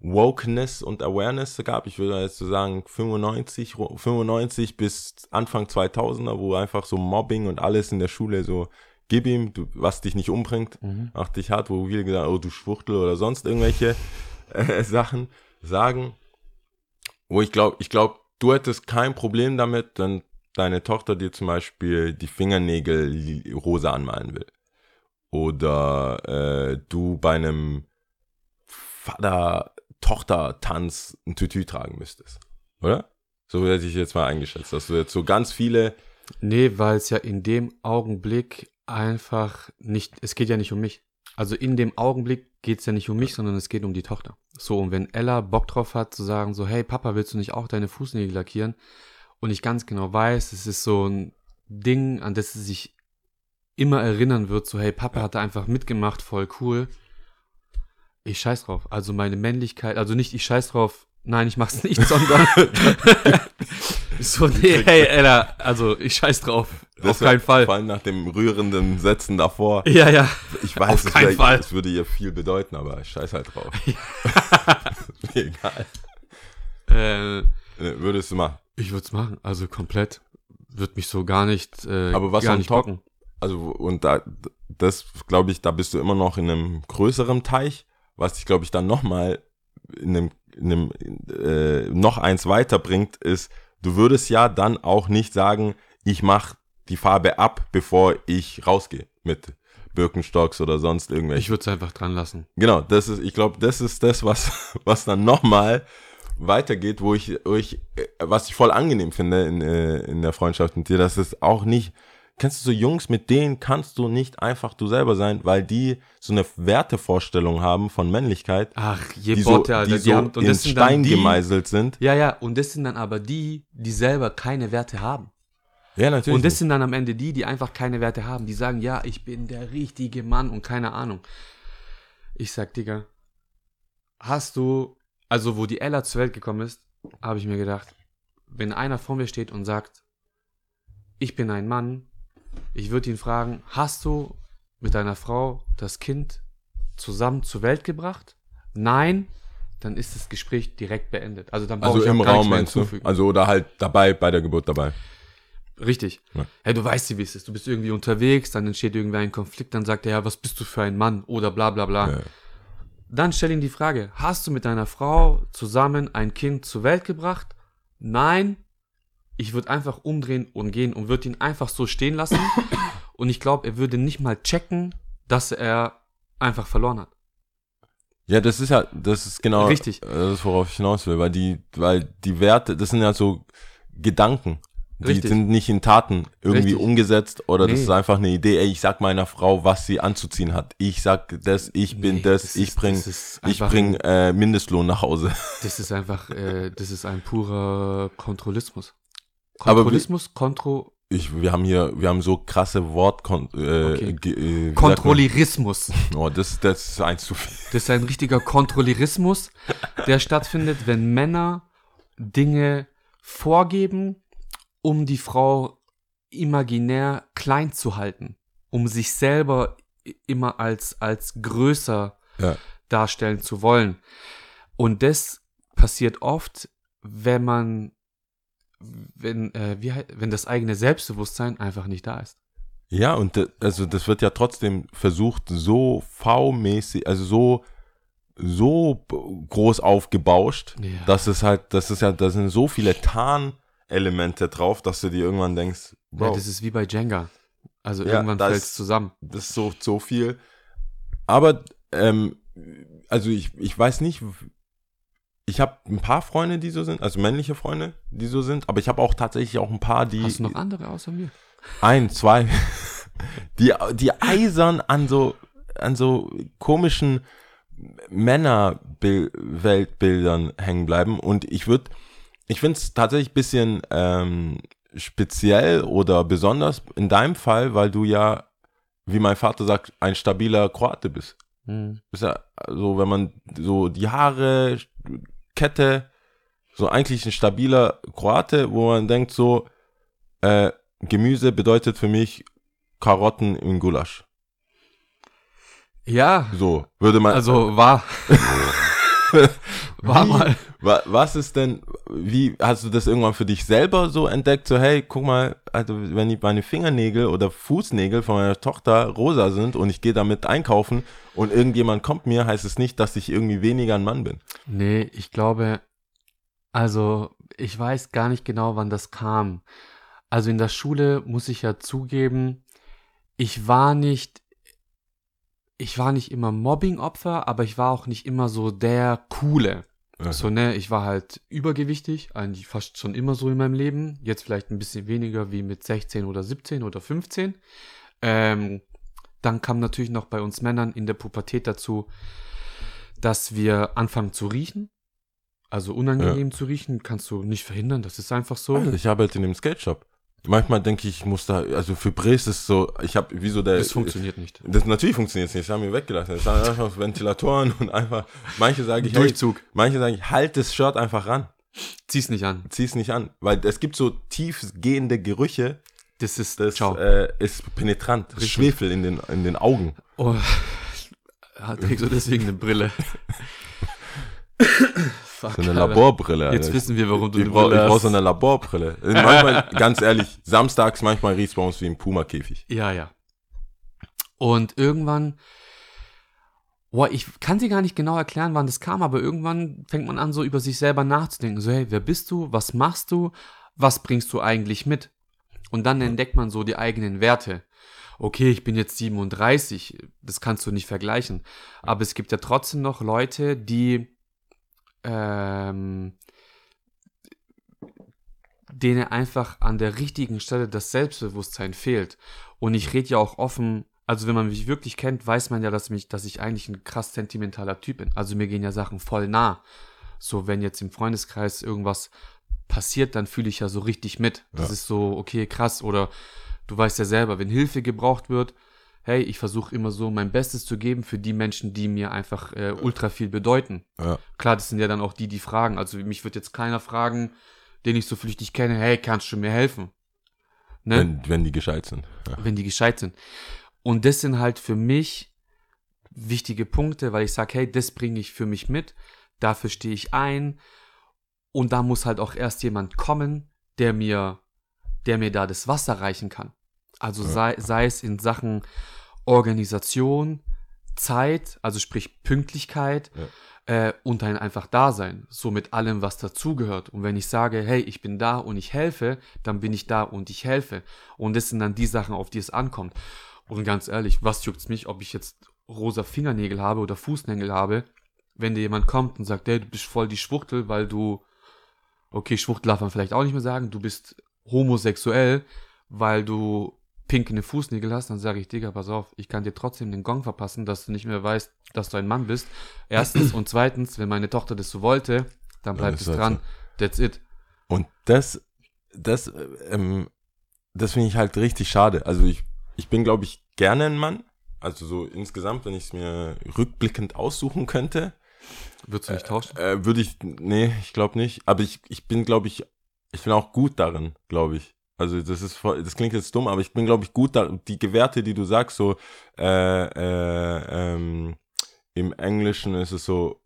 Wokeness und Awareness gab, ich würde jetzt so sagen 95, ru- 95 bis Anfang 2000er, wo einfach so Mobbing und alles in der Schule so, gib ihm, du, was dich nicht umbringt, mhm. macht dich hart, wo viele gesagt oh du Schwuchtel oder sonst irgendwelche äh, Sachen sagen, wo ich glaube, ich glaube, du hättest kein Problem damit, wenn deine Tochter dir zum Beispiel die Fingernägel rosa anmalen will. Oder äh, du bei einem Vater-Tochter-Tanz ein Tütü tragen müsstest. Oder? So hätte ich jetzt mal eingeschätzt, dass du jetzt so ganz viele Nee, weil es ja in dem Augenblick einfach nicht, es geht ja nicht um mich. Also in dem Augenblick geht es ja nicht um mich, sondern es geht um die Tochter. So, und wenn Ella Bock drauf hat zu sagen, so, hey Papa, willst du nicht auch deine Fußnägel lackieren? Und ich ganz genau weiß, es ist so ein Ding, an das sie sich immer erinnern wird, so, hey, Papa hat da einfach mitgemacht, voll cool. Ich scheiß drauf. Also meine Männlichkeit, also nicht ich scheiß drauf, nein, ich mach's nicht, sondern so, nee, hey, Ella, also ich scheiß drauf. Auf keinen Fall. Vor allem nach dem rührenden Sätzen davor. Ja, ja. Ich weiß, Auf es, keinen Fall. es würde ihr viel bedeuten, aber ich scheiß halt drauf. Mir Egal. Äh, Äh, Würdest du machen. ich würde es machen, also komplett. Wird mich so gar nicht, äh, Aber was gar nicht bocken. Also, und da, das glaube ich, da bist du immer noch in einem größeren Teich, was dich, glaube ich, dann nochmal in einem, in einem äh, noch eins weiterbringt, ist, du würdest ja dann auch nicht sagen, ich mache die Farbe ab, bevor ich rausgehe mit Birkenstocks oder sonst Ich irgendwelche. würde es einfach dran lassen. Genau, das ist, ich glaube, das ist das, was, was dann nochmal weitergeht, wo ich, wo ich, äh, was ich voll angenehm finde in, äh, in der Freundschaft mit dir, dass es auch nicht, kennst du so Jungs, mit denen kannst du nicht einfach du selber sein, weil die so eine Wertevorstellung haben von Männlichkeit, Ach, je die so, Botte, Alter. die so haben, und in das sind Stein die, gemeißelt sind. Ja, ja, und das sind dann aber die, die selber keine Werte haben. Ja, natürlich. Und das nicht. sind dann am Ende die, die einfach keine Werte haben. Die sagen, ja, ich bin der richtige Mann und keine Ahnung. Ich sag, Digga, hast du, also wo die Ella zur Welt gekommen ist, habe ich mir gedacht, wenn einer vor mir steht und sagt, ich bin ein Mann, ich würde ihn fragen, hast du mit deiner Frau das Kind zusammen zur Welt gebracht? Nein, dann ist das Gespräch direkt beendet. Also dann also ich im Raum mehr meinst du? Also oder halt dabei, bei der Geburt dabei. Richtig. Ja. Hey, du weißt wie es ist. Du bist irgendwie unterwegs, dann entsteht irgendwie ein Konflikt, dann sagt er, ja, was bist du für ein Mann? Oder bla bla bla. Ja. Dann stell ihm die Frage, hast du mit deiner Frau zusammen ein Kind zur Welt gebracht? Nein. Ich würde einfach umdrehen und gehen und würde ihn einfach so stehen lassen. und ich glaube, er würde nicht mal checken, dass er einfach verloren hat. Ja, das ist ja, das ist genau Richtig. das, worauf ich hinaus will, weil die, weil die Werte, das sind ja so Gedanken. Die Richtig. sind nicht in Taten irgendwie Richtig. umgesetzt oder das Nee. ist einfach eine Idee, ey, ich sag meiner Frau, was sie anzuziehen hat. Ich sag das, ich bin Nee, das, das ich ist- bring, das ist ich bring äh, Mindestlohn nach Hause. Das ist einfach, äh, das ist ein purer Kontrollismus. Kontrollismus, Kontro, Ich, wir haben hier, wir haben so krasse Wort, äh, Okay. äh? Kontrollierismus. Oh, das, das ist eins zu viel. Das ist ein richtiger Kontrollierismus, der stattfindet, wenn Männer Dinge vorgeben, um die Frau imaginär klein zu halten, um sich selber immer als, als größer Ja. darstellen zu wollen. Und das passiert oft, wenn man, wenn, äh, wie, wenn das eigene Selbstbewusstsein einfach nicht da ist. Ja, und de- also das wird ja trotzdem versucht, so V-mäßig, also so, so groß aufgebauscht, Ja. dass es halt, das ist ja, da sind so viele Tarnelemente drauf, dass du dir irgendwann denkst, Bro, Ja, das ist wie bei Jenga. Also Ja, irgendwann fällt es zusammen. das ist so, so viel. Aber, ähm, also ich, ich weiß nicht, ich habe ein paar Freunde, die so sind, also männliche Freunde, die so sind, aber ich habe auch tatsächlich auch ein paar, die. Hast du noch andere außer mir? Ein, zwei, die, die eisern an so, an so komischen Männerweltbildern hängen bleiben. Und ich würde, ich finde es tatsächlich ein bisschen ähm, speziell oder besonders in deinem Fall, weil du ja, wie mein Vater sagt, ein stabiler Kroate bist. Hm. Ist ja so, wenn man so die Haare, Kette, so eigentlich ein stabiler Kroate, wo man denkt so, äh, Gemüse bedeutet für mich Karotten im Gulasch. Ja, So, würde man. also war. war mal. wa, was ist denn, wie, hast du das irgendwann für dich selber so entdeckt? So, hey, guck mal, also wenn die meine Fingernägel oder Fußnägel von meiner Tochter rosa sind und ich gehe damit einkaufen und irgendjemand kommt mir, heißt es nicht, dass ich irgendwie weniger ein Mann bin. Nee, ich glaube, also ich weiß gar nicht genau, wann das kam. Also in der Schule muss ich ja zugeben, ich war nicht, ich war nicht immer Mobbing-Opfer, aber ich war auch nicht immer so der Coole. Ja. So, ne, ich war halt übergewichtig, eigentlich fast schon immer so in meinem Leben. Jetzt vielleicht ein bisschen weniger wie mit 16 oder 17 oder 15. Ähm, dann kam natürlich noch bei uns Männern in der Pubertät dazu, dass wir anfangen zu riechen. Also unangenehm zu riechen, kannst du nicht verhindern, das ist einfach so. Also ich arbeite in dem Skate Shop. Manchmal denke ich, ich muss da, also für Bres ist so, ich habe, wieso der. Das funktioniert nicht. Das natürlich funktioniert nicht, das haben wir weggelassen. Das sind einfach Ventilatoren und einfach, manche sage ich, hey, Durchzug. manche sagen, ich halt das Shirt einfach ran, Zieh's nicht an. zieh's nicht an, weil es gibt so tiefgehende Gerüche, Das ist, das äh, ist penetrant, Richtig. Schwefel in den, in den Augen. Oh, trägst du deswegen eine Brille? Fuck, So eine Alter. Laborbrille. Jetzt Alter. wissen wir, warum du ich brauche Brille brauch so eine Laborbrille. Manchmal, ganz ehrlich, samstags manchmal riecht's bei uns wie ein Puma-Käfig. Ja, ja. Und irgendwann, boah, ich kann sie gar nicht genau erklären, wann das kam, aber irgendwann fängt man an, so über sich selber nachzudenken. So, hey, wer bist du? Was machst du? Was bringst du eigentlich mit? Und dann entdeckt man so die eigenen Werte. Okay, ich bin jetzt 37, das kannst du nicht vergleichen. Aber es gibt ja trotzdem noch Leute, die ähm, denen einfach an der richtigen Stelle das Selbstbewusstsein fehlt. Und ich rede ja auch offen, also wenn man mich wirklich kennt, weiß man ja, dass, mich, dass ich eigentlich ein krass sentimentaler Typ bin. Also mir gehen ja Sachen voll nah. So, wenn jetzt im Freundeskreis irgendwas passiert, dann fühle ich ja so richtig mit. Das Ja. ist so, okay, krass. Oder du weißt ja selber, wenn Hilfe gebraucht wird, hey, ich versuche immer so mein Bestes zu geben für die Menschen, die mir einfach äh, ultra viel bedeuten. Ja. Klar, das sind ja dann auch die, die fragen. Also mich wird jetzt keiner fragen, den ich so flüchtig kenne, hey, kannst du mir helfen? Ne? Wenn, wenn die gescheit sind. Ja. wenn die gescheit sind. Und das sind halt für mich wichtige Punkte, weil ich sage, hey, das bringe ich für mich mit, dafür stehe ich ein. Und da muss halt auch erst jemand kommen, der mir, der mir da das Wasser reichen kann. Also Ja. sei, sei es in Sachen Organisation, Zeit, also sprich Pünktlichkeit äh, und ein einfach Dasein, so mit allem, was dazugehört. Und wenn ich sage, hey, ich bin da und ich helfe, dann bin ich da und ich helfe. Und das sind dann die Sachen, auf die es ankommt. Und ganz ehrlich, was juckt's mich, ob ich jetzt rosa Fingernägel habe oder Fußnägel habe, wenn dir jemand kommt und sagt, hey, du bist voll die Schwuchtel, weil du, okay, Schwuchtel darf man vielleicht auch nicht mehr sagen, du bist homosexuell, weil du pinkene Fußnägel hast, dann sage ich, Digga, pass auf, ich kann dir trotzdem den Gong verpassen, dass du nicht mehr weißt, dass du ein Mann bist. Erstens und zweitens, wenn meine Tochter das so wollte, dann bleibt es dran. That's it. Und das, das, äh, ähm, das finde ich halt richtig schade. Also ich, ich bin, glaube ich, gerne ein Mann. Also so insgesamt, wenn ich es mir rückblickend aussuchen könnte, Würdest du nicht tauschen? äh, würde ich, nee, ich glaube nicht. Aber ich, ich bin, glaube ich, ich bin auch gut darin, glaube ich. Also das ist voll, das klingt jetzt dumm, aber ich bin, glaube ich, gut da. Die Gewerte, die du sagst, so äh, äh, ähm, im Englischen ist es so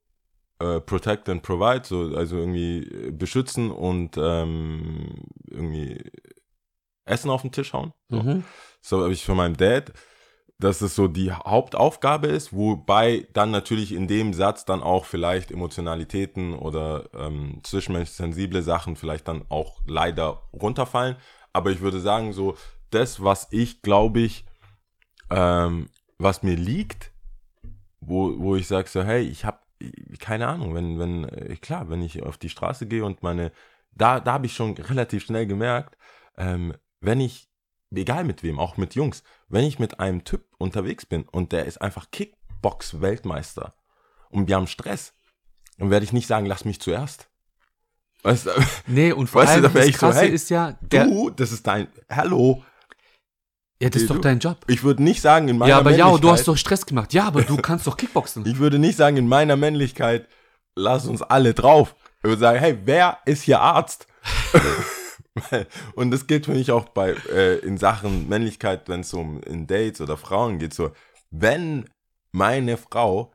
äh, protect and provide, so, also irgendwie äh, beschützen und ähm, irgendwie Essen auf den Tisch hauen. So, Mhm. so habe ich von meinem Dad, dass es so die Hauptaufgabe ist, wobei dann natürlich in dem Satz dann auch vielleicht Emotionalitäten oder ähm, zwischenmenschlich sensible Sachen vielleicht dann auch leider runterfallen. Aber ich würde sagen, so das, was ich glaube ich, ähm, was mir liegt, wo, wo ich sage so, hey, ich habe keine Ahnung, wenn, wenn, äh, klar, wenn ich auf die Straße gehe und meine, da, da habe ich schon relativ schnell gemerkt, ähm, wenn ich, egal mit wem, auch mit Jungs, wenn ich mit einem Typ unterwegs bin und der ist einfach Kickbox-Weltmeister und wir haben Stress, dann werde ich nicht sagen, lass mich zuerst. Weißt du, Nee, und vor Weißt du, allem wär das ich so, Krasse hey, ist ja, der, du, das ist dein, hallo, ja, das ist du- doch dein Job. ich würde nicht sagen in meiner Ja, aber ja, du hast Männlichkeit- doch Stress gemacht. Ja, aber du kannst doch Kickboxen. Ich würde nicht sagen, in meiner Männlichkeit, lass uns alle drauf. Ich würde sagen, hey, wer ist hier Arzt? Und das gilt für mich auch bei äh, in Sachen Männlichkeit, wenn es um in Dates oder Frauen geht. So, wenn meine Frau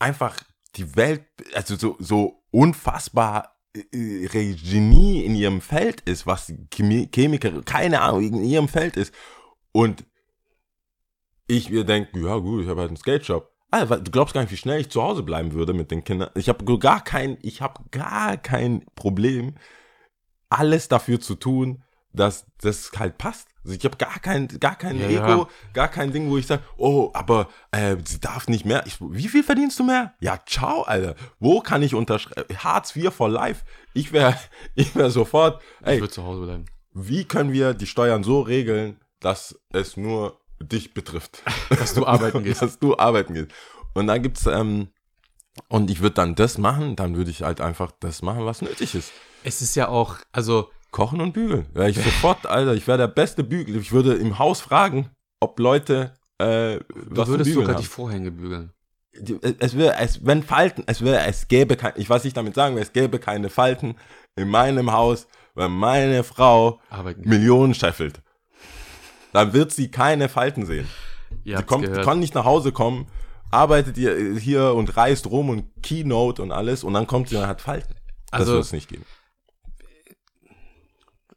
einfach die Welt, also so, so unfassbar Genie in ihrem Feld ist, was Chemie, Chemiker, keine Ahnung, in ihrem Feld ist. Und ich mir denke, ja gut, ich habe halt einen Skate-Shop. Alter, du glaubst gar nicht, wie schnell ich zu Hause bleiben würde mit den Kindern. Ich habe gar kein, ich habe gar kein Problem, alles dafür zu tun, dass das halt passt. Also ich habe gar kein, gar kein Ja, Ego, ja. gar kein Ding, wo ich sage, oh, aber äh, sie darf nicht mehr. Ich, wie viel verdienst du mehr? Ja, ciao, Alter. Wo kann ich unterschreiben? Hartz IV for life. Ich wäre, ich wäre sofort, Ich ey, würde zu Hause bleiben. wie können wir die Steuern so regeln, dass es nur dich betrifft? Dass du arbeiten gehst. dass du arbeiten gehst. Und dann gibt's, ähm, und ich würde dann das machen, dann würde ich halt einfach das machen, was nötig ist. Es ist ja auch, also, Kochen und bügeln. Wäre ich sofort, Alter, ich wäre der beste Bügel. Ich würde im Haus fragen, ob Leute äh, du was zu würdest sogar haben. die Vorhänge bügeln. Die- Es wäre, es, wenn Falten, es wäre, es gäbe kein, ich weiß nicht damit sagen, es gäbe keine Falten in meinem Haus, wenn meine Frau Arbeiten. Millionen scheffelt. Dann wird sie keine Falten sehen. Ihr Sie kommt, gehört. kann nicht nach Hause kommen, arbeitet ihr hier und reist rum und Keynote und alles und dann kommt sie und hat Falten. Das Also- wird es nicht geben.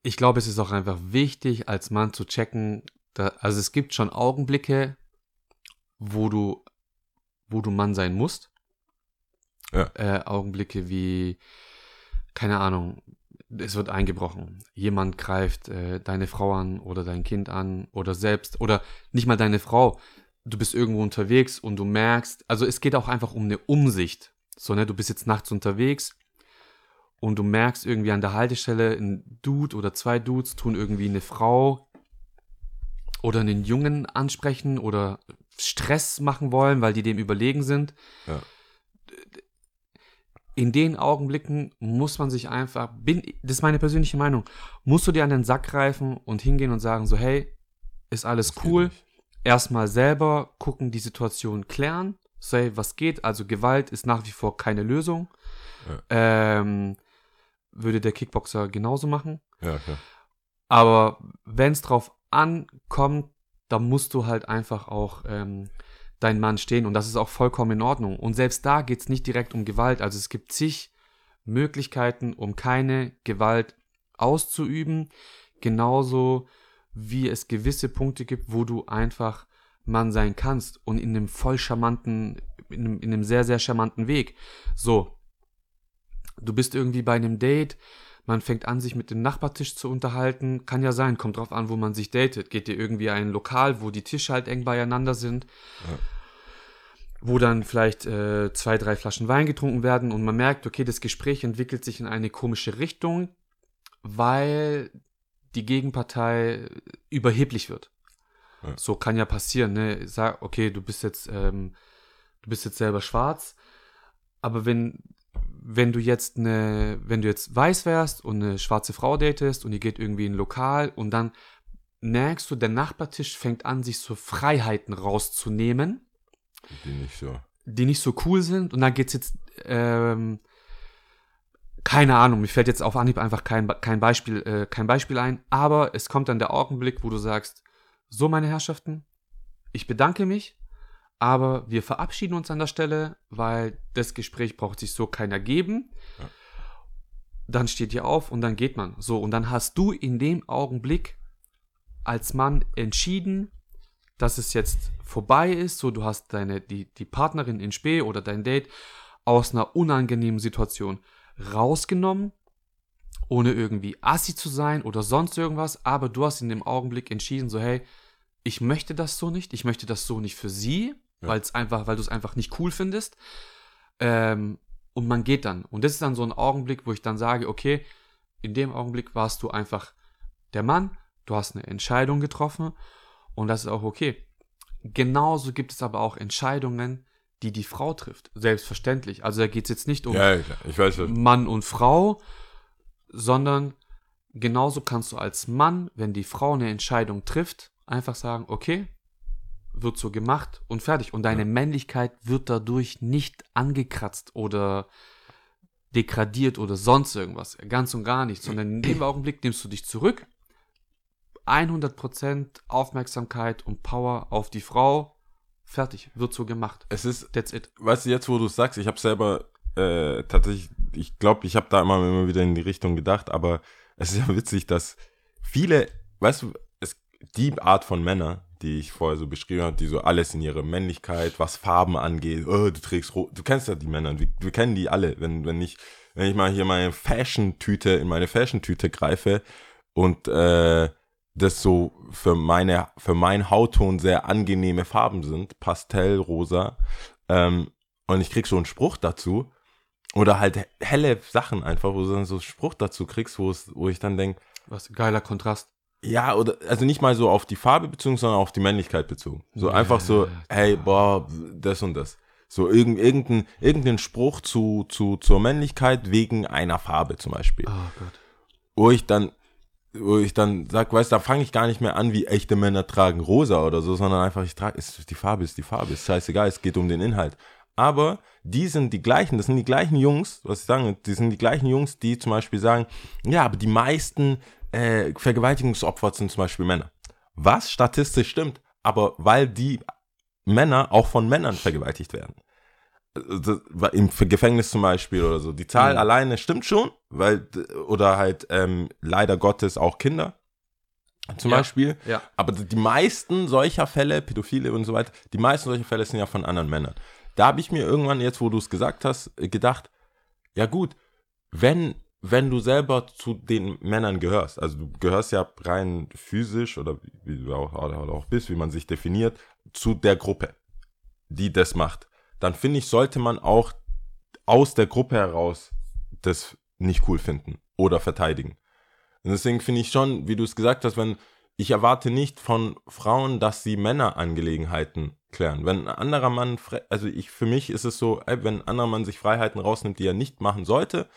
Ich glaube, es ist auch einfach wichtig, als Mann zu checken, da, also es gibt schon Augenblicke, wo du, wo du Mann sein musst. Ja. Äh, Augenblicke wie, keine Ahnung, es wird eingebrochen. Jemand greift äh, deine Frau an oder dein Kind an oder selbst oder nicht mal deine Frau. Du bist irgendwo unterwegs und du merkst, also es geht auch einfach um eine Umsicht. So, ne, du bist jetzt nachts unterwegs und du merkst irgendwie an der Haltestelle, ein Dude oder zwei Dudes tun irgendwie eine Frau oder einen Jungen ansprechen oder Stress machen wollen, weil die dem überlegen sind. Ja. In den Augenblicken muss man sich einfach, bin, das ist meine persönliche Meinung, musst du dir an den Sack greifen und hingehen und sagen so, hey, ist alles Das cool. Erstmal selber gucken, die Situation klären. Say, was geht. Also Gewalt ist nach wie vor keine Lösung. Ähm, würde der Kickboxer genauso machen. Ja, klar. Aber wenn es drauf ankommt, dann musst du halt einfach auch ähm, dein Mann stehen und das ist auch vollkommen in Ordnung. Und selbst da geht es nicht direkt um Gewalt. Also es gibt zig Möglichkeiten, um keine Gewalt auszuüben. Genauso wie es gewisse Punkte gibt, wo du einfach Mann sein kannst und in einem voll charmanten, in einem, in einem sehr, sehr charmanten Weg. So, du bist irgendwie bei einem Date, man fängt an, sich mit dem Nachbartisch zu unterhalten. Kann ja sein, kommt drauf an, wo man sich datet. Geht ihr irgendwie ein Lokal, wo die Tische halt eng beieinander sind, Ja. wo dann vielleicht äh, zwei, drei Flaschen Wein getrunken werden und man merkt, okay, das Gespräch entwickelt sich in eine komische Richtung, weil die Gegenpartei überheblich wird. Ja. So kann ja passieren, ne? Sag, okay, du bist jetzt, ähm, du bist jetzt selber schwarz, aber wenn, wenn du jetzt eine, wenn du jetzt weiß wärst und eine schwarze Frau datest und ihr geht irgendwie in ein Lokal und dann merkst du, der Nachbartisch fängt an, sich so Freiheiten rauszunehmen, Die nicht so. die nicht so cool sind und dann geht's jetzt, ähm, keine Ahnung, mir fällt jetzt auf Anhieb einfach kein, kein, Beispiel, äh, kein Beispiel ein, aber es kommt dann der Augenblick, wo du sagst, so meine Herrschaften, ich bedanke mich, aber wir verabschieden uns an der Stelle, weil das Gespräch braucht sich so keiner geben. Ja. Dann steht ihr auf und dann geht man. So, und dann hast du in dem Augenblick als Mann entschieden, dass es jetzt vorbei ist. So, du hast deine, die, die Partnerin in Spee oder dein Date aus einer unangenehmen Situation rausgenommen, ohne irgendwie assi zu sein oder sonst irgendwas, aber du hast in dem Augenblick entschieden, so, hey, ich möchte das so nicht, ich möchte das so nicht für sie, Ja. weil es einfach, weil du es einfach nicht cool findest. Ähm, und man geht dann. Und das ist dann so ein Augenblick, wo ich dann sage, okay, in dem Augenblick warst du einfach der Mann, du hast eine Entscheidung getroffen und das ist auch okay. Genauso gibt es aber auch Entscheidungen, die die Frau trifft. Selbstverständlich. Also da geht es jetzt nicht um Ja, weiß. Mann und Frau, sondern genauso kannst du als Mann, wenn die Frau eine Entscheidung trifft, einfach sagen, okay, wird so gemacht und fertig. Und deine Ja. Männlichkeit wird dadurch nicht angekratzt oder degradiert oder sonst irgendwas. Ganz und gar nicht, sondern in dem Augenblick nimmst du dich zurück. 100% Aufmerksamkeit und Power auf die Frau. Fertig, wird so gemacht. Es ist, That's it. weißt du, jetzt wo du es sagst, ich habe selber äh, tatsächlich, ich glaube, ich habe da immer, immer wieder in die Richtung gedacht, aber es ist ja witzig, dass viele, weißt du, es, die Art von Männer, die ich vorher so beschrieben habe, die so alles in ihre Männlichkeit, was Farben angeht, oh, du trägst rot, du kennst ja die Männer, wir, wir kennen die alle, wenn, wenn ich, wenn ich mal hier meine Fashion-Tüte, in meine Fashion-Tüte greife und äh, das so für meine, für meinen Hautton sehr angenehme Farben sind, Pastell, rosa, ähm, und ich krieg so einen Spruch dazu, oder halt helle Sachen einfach, wo du dann so einen Spruch dazu kriegst, wo ich dann denk, Was geiler Kontrast. Ja, oder, also nicht mal so auf die Farbe bezogen, sondern auf die Männlichkeit bezogen. So Ja, einfach so, ja, hey, boah, das und das. So irgend, irgendein, irgendein Spruch zu, zu, zur Männlichkeit wegen einer Farbe zum Beispiel. Oh Gott. Wo ich dann, wo ich dann sag, weißt, da fange ich gar nicht mehr an, wie echte Männer tragen rosa oder so, sondern einfach, ich trage, ist, die Farbe ist die Farbe, ist scheißegal, es geht um den Inhalt. Aber die sind die gleichen, das sind die gleichen Jungs, was ich sagen, die sind die gleichen Jungs, die zum Beispiel sagen, ja, aber die meisten äh, Vergewaltigungsopfer sind zum Beispiel Männer. Was statistisch stimmt, aber weil die Männer auch von Männern vergewaltigt werden. Also, Im Gefängnis zum Beispiel oder so. Die Zahl Mhm. alleine stimmt schon, weil, oder halt ähm, leider Gottes auch Kinder zum Ja. Beispiel. Ja. Aber die meisten solcher Fälle, Pädophile und so weiter, die meisten solcher Fälle sind ja von anderen Männern. Da habe ich mir irgendwann, jetzt wo du es gesagt hast, gedacht, ja gut, wenn, wenn du selber zu den Männern gehörst, also du gehörst ja rein physisch oder wie du auch, oder auch bist, wie man sich definiert, zu der Gruppe, die das macht, dann finde ich, sollte man auch aus der Gruppe heraus das nicht cool finden oder verteidigen. Und deswegen finde ich schon, wie du es gesagt hast, wenn ich erwarte nicht von Frauen, dass sie Männerangelegenheiten klären. Wenn ein anderer Mann, also ich, für mich ist es so, wenn ein anderer Mann sich Freiheiten rausnimmt, die er nicht machen sollte,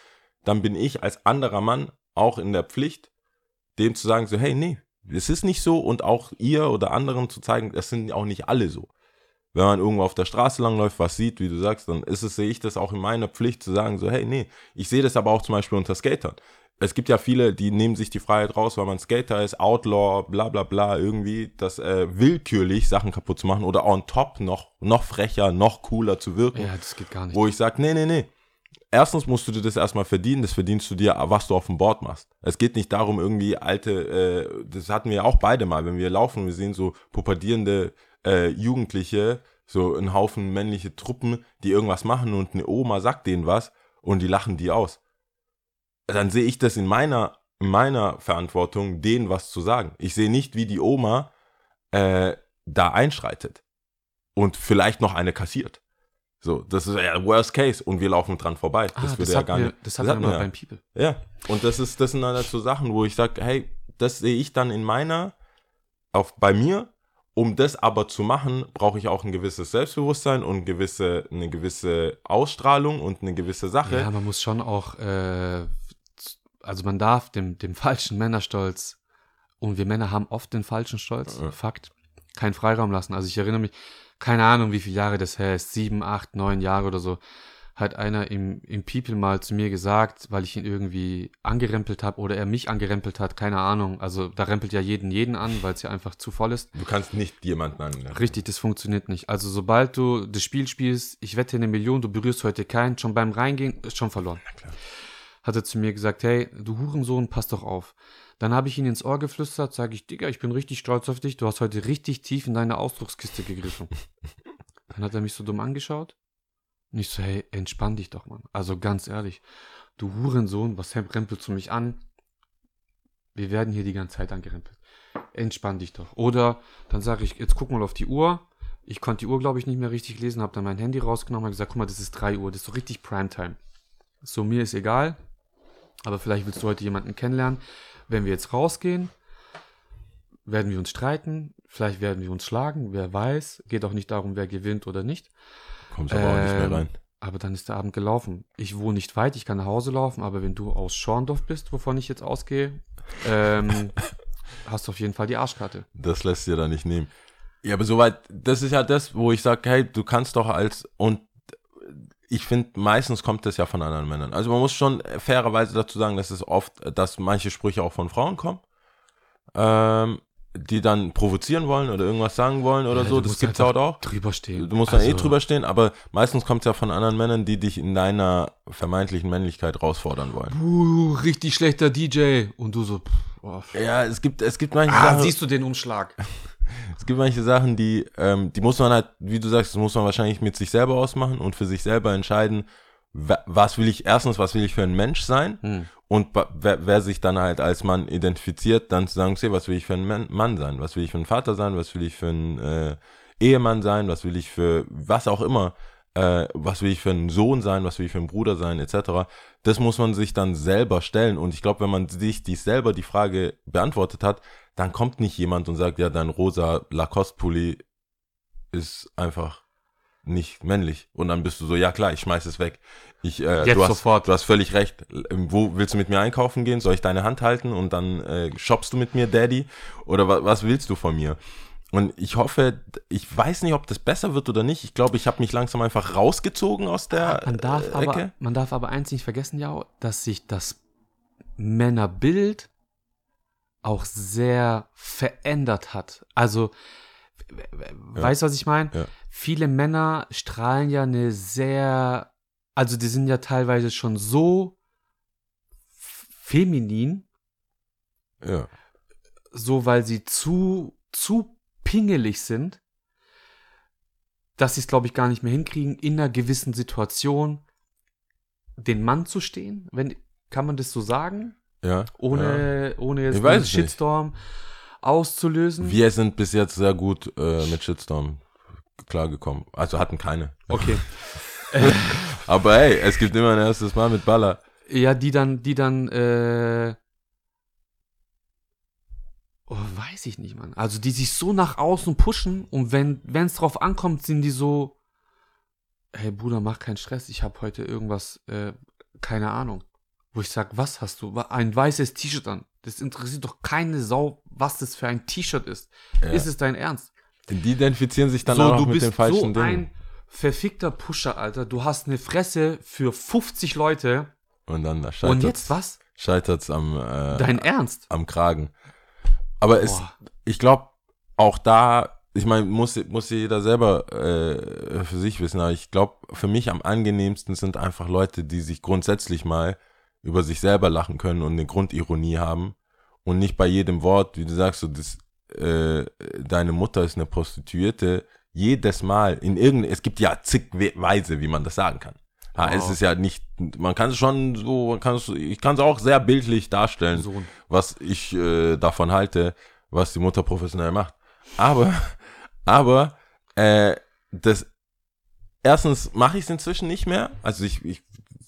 dann bin ich als anderer Mann auch in der Pflicht, dem zu sagen, so, hey, nee, es ist nicht so und auch ihr oder anderen zu zeigen, es sind auch nicht alle so. Wenn man irgendwo auf der Straße langläuft, was sieht, wie du sagst, dann ist es, sehe ich das auch in meiner Pflicht zu sagen, so, hey, nee, ich sehe das aber auch zum Beispiel unter Skatern. Es gibt ja viele, die nehmen sich die Freiheit raus, weil man Skater ist, Outlaw, bla bla bla, irgendwie das äh, willkürlich Sachen kaputt zu machen oder on top noch, noch frecher, noch cooler zu wirken Ja, das geht gar nicht. wo ich sage, nee, nee, nee. Erstens musst du dir das erstmal verdienen, das verdienst du dir, was du auf dem Board machst. Es geht nicht darum, irgendwie alte, äh, das hatten wir auch beide mal, wenn wir laufen, wir sehen so pubertierende äh, Jugendliche, so ein Haufen männliche Truppen, die irgendwas machen und eine Oma sagt denen was und die lachen die aus. Dann sehe ich das in meiner, in meiner Verantwortung, denen was zu sagen. Ich sehe nicht, wie die Oma äh, da einschreitet und vielleicht noch eine kassiert. So, das ist ja Worst Case und wir laufen dran vorbei. ah, Das das, würde ja gar wir, nicht. das hatten wir hatten wir. beim People. Ja, und das ist, das sind dann halt so Sachen, wo ich sage, hey, das sehe ich dann in meiner, auf, bei mir. Um das aber zu machen, brauche ich auch ein gewisses Selbstbewusstsein und gewisse, eine gewisse Ausstrahlung und eine gewisse Sache. Ja, man muss schon auch, äh, also man darf dem, dem falschen Männerstolz, und wir Männer haben oft den falschen Stolz, Ja. Fakt, keinen Freiraum lassen. Also ich erinnere mich, keine Ahnung, wie viele Jahre das her ist, sieben, acht, neun Jahre oder so, hat einer im, im People mal zu mir gesagt, weil ich ihn irgendwie angerempelt habe oder er mich angerempelt hat, keine Ahnung. Also da rempelt ja jeden jeden an, weil es ja einfach zu voll ist. Du kannst nicht jemanden an. Richtig, das funktioniert nicht. Also sobald du das Spiel spielst, ich wette eine Million, du berührst heute keinen, schon beim Reingehen ist schon verloren. Hat er zu mir gesagt, hey, du Hurensohn, pass doch auf. Dann habe ich ihn ins Ohr geflüstert, sage ich, Digga, ich bin richtig stolz auf dich, du hast heute richtig tief in deine Ausdruckskiste gegriffen. Dann hat er mich so dumm angeschaut. Und ich so, hey, entspann dich doch, Mann. Also ganz ehrlich, du Hurensohn, was rempelst du mich an? Wir werden hier die ganze Zeit angerempelt. Entspann dich doch. Oder dann sage ich, jetzt guck mal auf die Uhr. Ich konnte die Uhr, glaube ich, nicht mehr richtig lesen, habe dann mein Handy rausgenommen und gesagt, guck mal, das ist 3 Uhr, das ist so richtig Primetime. So, mir ist egal, aber vielleicht willst du heute jemanden kennenlernen. Wenn wir jetzt rausgehen, werden wir uns streiten, vielleicht werden wir uns schlagen, wer weiß. Geht auch nicht darum, wer gewinnt oder nicht. Kommst aber auch nicht mehr Ähm, rein. Aber dann ist der Abend gelaufen. Ich wohne nicht weit, ich kann nach Hause laufen, aber wenn du aus Schorndorf bist, wovon ich jetzt ausgehe, ähm, hast du auf jeden Fall die Arschkarte. Das lässt dir da nicht nehmen. Ja, aber soweit, das ist ja das, wo ich sage, hey, du kannst doch als, und ich finde, meistens kommt das ja von anderen Männern. Also man muss schon fairerweise dazu sagen, dass es oft, dass manche Sprüche auch von Frauen kommen, ähm, die dann provozieren wollen oder irgendwas sagen wollen oder Ja, so. Das gibt's halt auch. Drüber stehen. Du musst dann eh Also, drüber stehen, aber meistens kommt es ja von anderen Männern, die dich in deiner vermeintlichen Männlichkeit herausfordern wollen. Uh, richtig schlechter DJ. Und du so, pff, oh, Ja, es gibt, es gibt manche ah, Sachen, siehst du den Umschlag? Es gibt manche Sachen, die, ähm, die muss man halt, wie du sagst, das muss man wahrscheinlich mit sich selber ausmachen und für sich selber entscheiden, wa- was will ich, erstens, was will ich für ein Mensch sein? Hm. und wer, wer sich dann halt als Mann identifiziert, dann zu sagen, okay, was will ich für ein Man- Mann sein, was will ich für ein Vater sein, was will ich für ein äh, Ehemann sein, was will ich für, was auch immer, äh, was will ich für einen Sohn sein, was will ich für einen Bruder sein, etc. Das muss man sich dann selber stellen und ich glaube, wenn man sich die selber die Frage beantwortet hat, dann kommt nicht jemand und sagt, ja, dein rosa Lacoste-Pulli ist einfach nicht männlich. Und dann bist du so, ja klar, ich schmeiß es weg. Ich, äh, Jetzt du hast, sofort. Du hast völlig recht. Wo willst du mit mir einkaufen gehen? Soll ich deine Hand halten und dann äh, shoppst du mit mir, Daddy? Oder wa was willst du von mir? Und ich hoffe, ich weiß nicht, ob das besser wird oder nicht. Ich glaube, ich habe mich langsam einfach rausgezogen aus der Man darf, äh, aber, Ecke. man darf aber eins nicht vergessen, ja, dass sich das Männerbild auch sehr verändert hat. Also, w- weißt du, was ich meine? Ja. Viele Männer strahlen ja eine sehr, also die sind ja teilweise schon so feminin, Ja. so weil sie zu, zu pingelig sind, dass sie es, glaube ich, gar nicht mehr hinkriegen, in einer gewissen Situation den Mann zu stehen. Wenn, kann man das so sagen? Ja. ja. Ohne, ohne jetzt einen es nicht. Shitstorm auszulösen. Wir sind bis jetzt sehr gut äh, mit Shitstorm klargekommen. Also hatten keine. Okay. Aber hey, es gibt immer ein erstes Mal mit Baller. Ja, die dann, die dann, äh, oh, weiß ich nicht, Mann. Also die sich so nach außen pushen und wenn es drauf ankommt, sind die so, hey Bruder, mach keinen Stress, ich habe heute irgendwas, äh, keine Ahnung. Wo ich sag, was hast du? Ein weißes T-Shirt an. Das interessiert doch keine Sau, was das für ein T-Shirt ist. Ja. Ist es dein Ernst? Die identifizieren sich dann so, auch du mit bist den falschen so Dingen. ein verfickter Pusher, Alter. Du hast eine Fresse für 50 Leute. Und dann Und scheitert jetzt was? scheitert's am, äh, Dein Ernst? am Kragen. Aber es, ich glaube, auch da, ich meine, muss, muss jeder selber äh, für sich wissen, aber ich glaube, für mich am angenehmsten sind einfach Leute, die sich grundsätzlich mal über sich selber lachen können und eine Grundironie haben und nicht bei jedem Wort, wie du sagst, so das, äh, deine Mutter ist eine Prostituierte, jedes Mal in irgendeinem, es gibt ja zig We- Weise, wie man das sagen kann. Ja, es Wow. ist ja nicht, man kann es schon so, man kann es, ich kann es auch sehr bildlich darstellen, Sohn. was ich äh, davon halte, was die Mutter professionell macht. Aber, aber, äh, das, erstens mache ich es inzwischen nicht mehr. Also ich, ich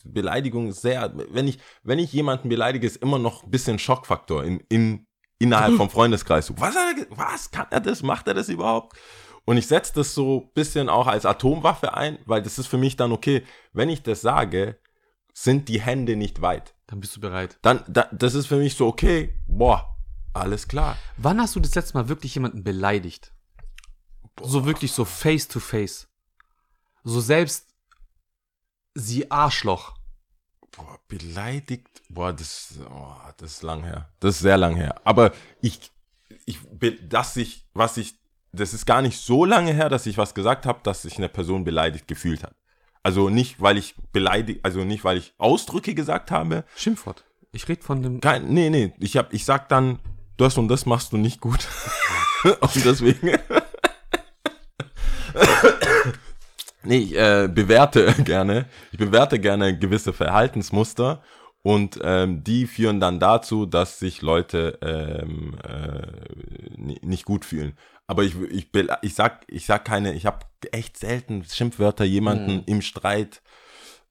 Beleidigung ist sehr, wenn ich, wenn ich jemanden beleidige, ist immer noch ein bisschen Schockfaktor in, in, innerhalb vom Freundeskreis. So, Was, er, was kann er das? Macht er das überhaupt? Und ich setze das so ein bisschen auch als Atomwaffe ein, weil das ist für mich dann okay, wenn ich das sage, sind die Hände nicht weit. Dann bist du bereit. Dann, da, das ist für mich so okay, boah, alles klar. Wann hast du das letzte Mal wirklich jemanden beleidigt? So wirklich so face to face. So selbst, Sie Arschloch. Boah, beleidigt. Boah, das, oh, das ist lang her. Das ist sehr lang her. Aber ich, ich, dass ich, was ich, das ist gar nicht so lange her, dass ich was gesagt habe, dass sich eine Person beleidigt gefühlt hat. Also nicht, weil ich beleidigt, also nicht, weil ich Ausdrücke gesagt habe. Schimpfwort. Ich rede von dem. Kein, nee, nee, ich hab, ich sag dann, das und das machst du nicht gut. und deswegen. nee, ich äh, bewerte gerne, ich bewerte gerne gewisse Verhaltensmuster und ähm, die führen dann dazu, dass sich Leute ähm, äh, ni- nicht gut fühlen. Aber ich, ich, ich sag, ich sag keine, ich habe echt selten Schimpfwörter jemanden im Streit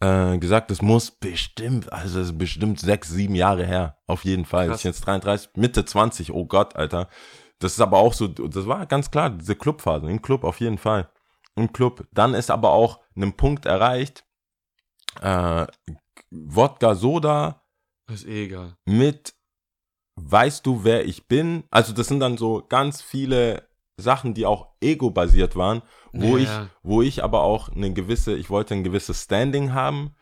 äh, gesagt, es muss bestimmt, also es ist bestimmt sechs, sieben Jahre her. Auf jeden Fall. Krass. Ich bin jetzt 33, Mitte 20, oh Gott, Alter. Das ist aber auch so, das war ganz klar, diese Clubphase, im Club auf jeden Fall. Im Club. Dann ist aber auch ein Punkt erreicht, äh, Wodka Soda Ist eh egal. mit Weißt du, wer ich bin? Also das sind dann so ganz viele Sachen, die auch ego-basiert waren, wo Ja, ich, wo ich aber auch eine gewisse, ich wollte ein gewisses Standing haben,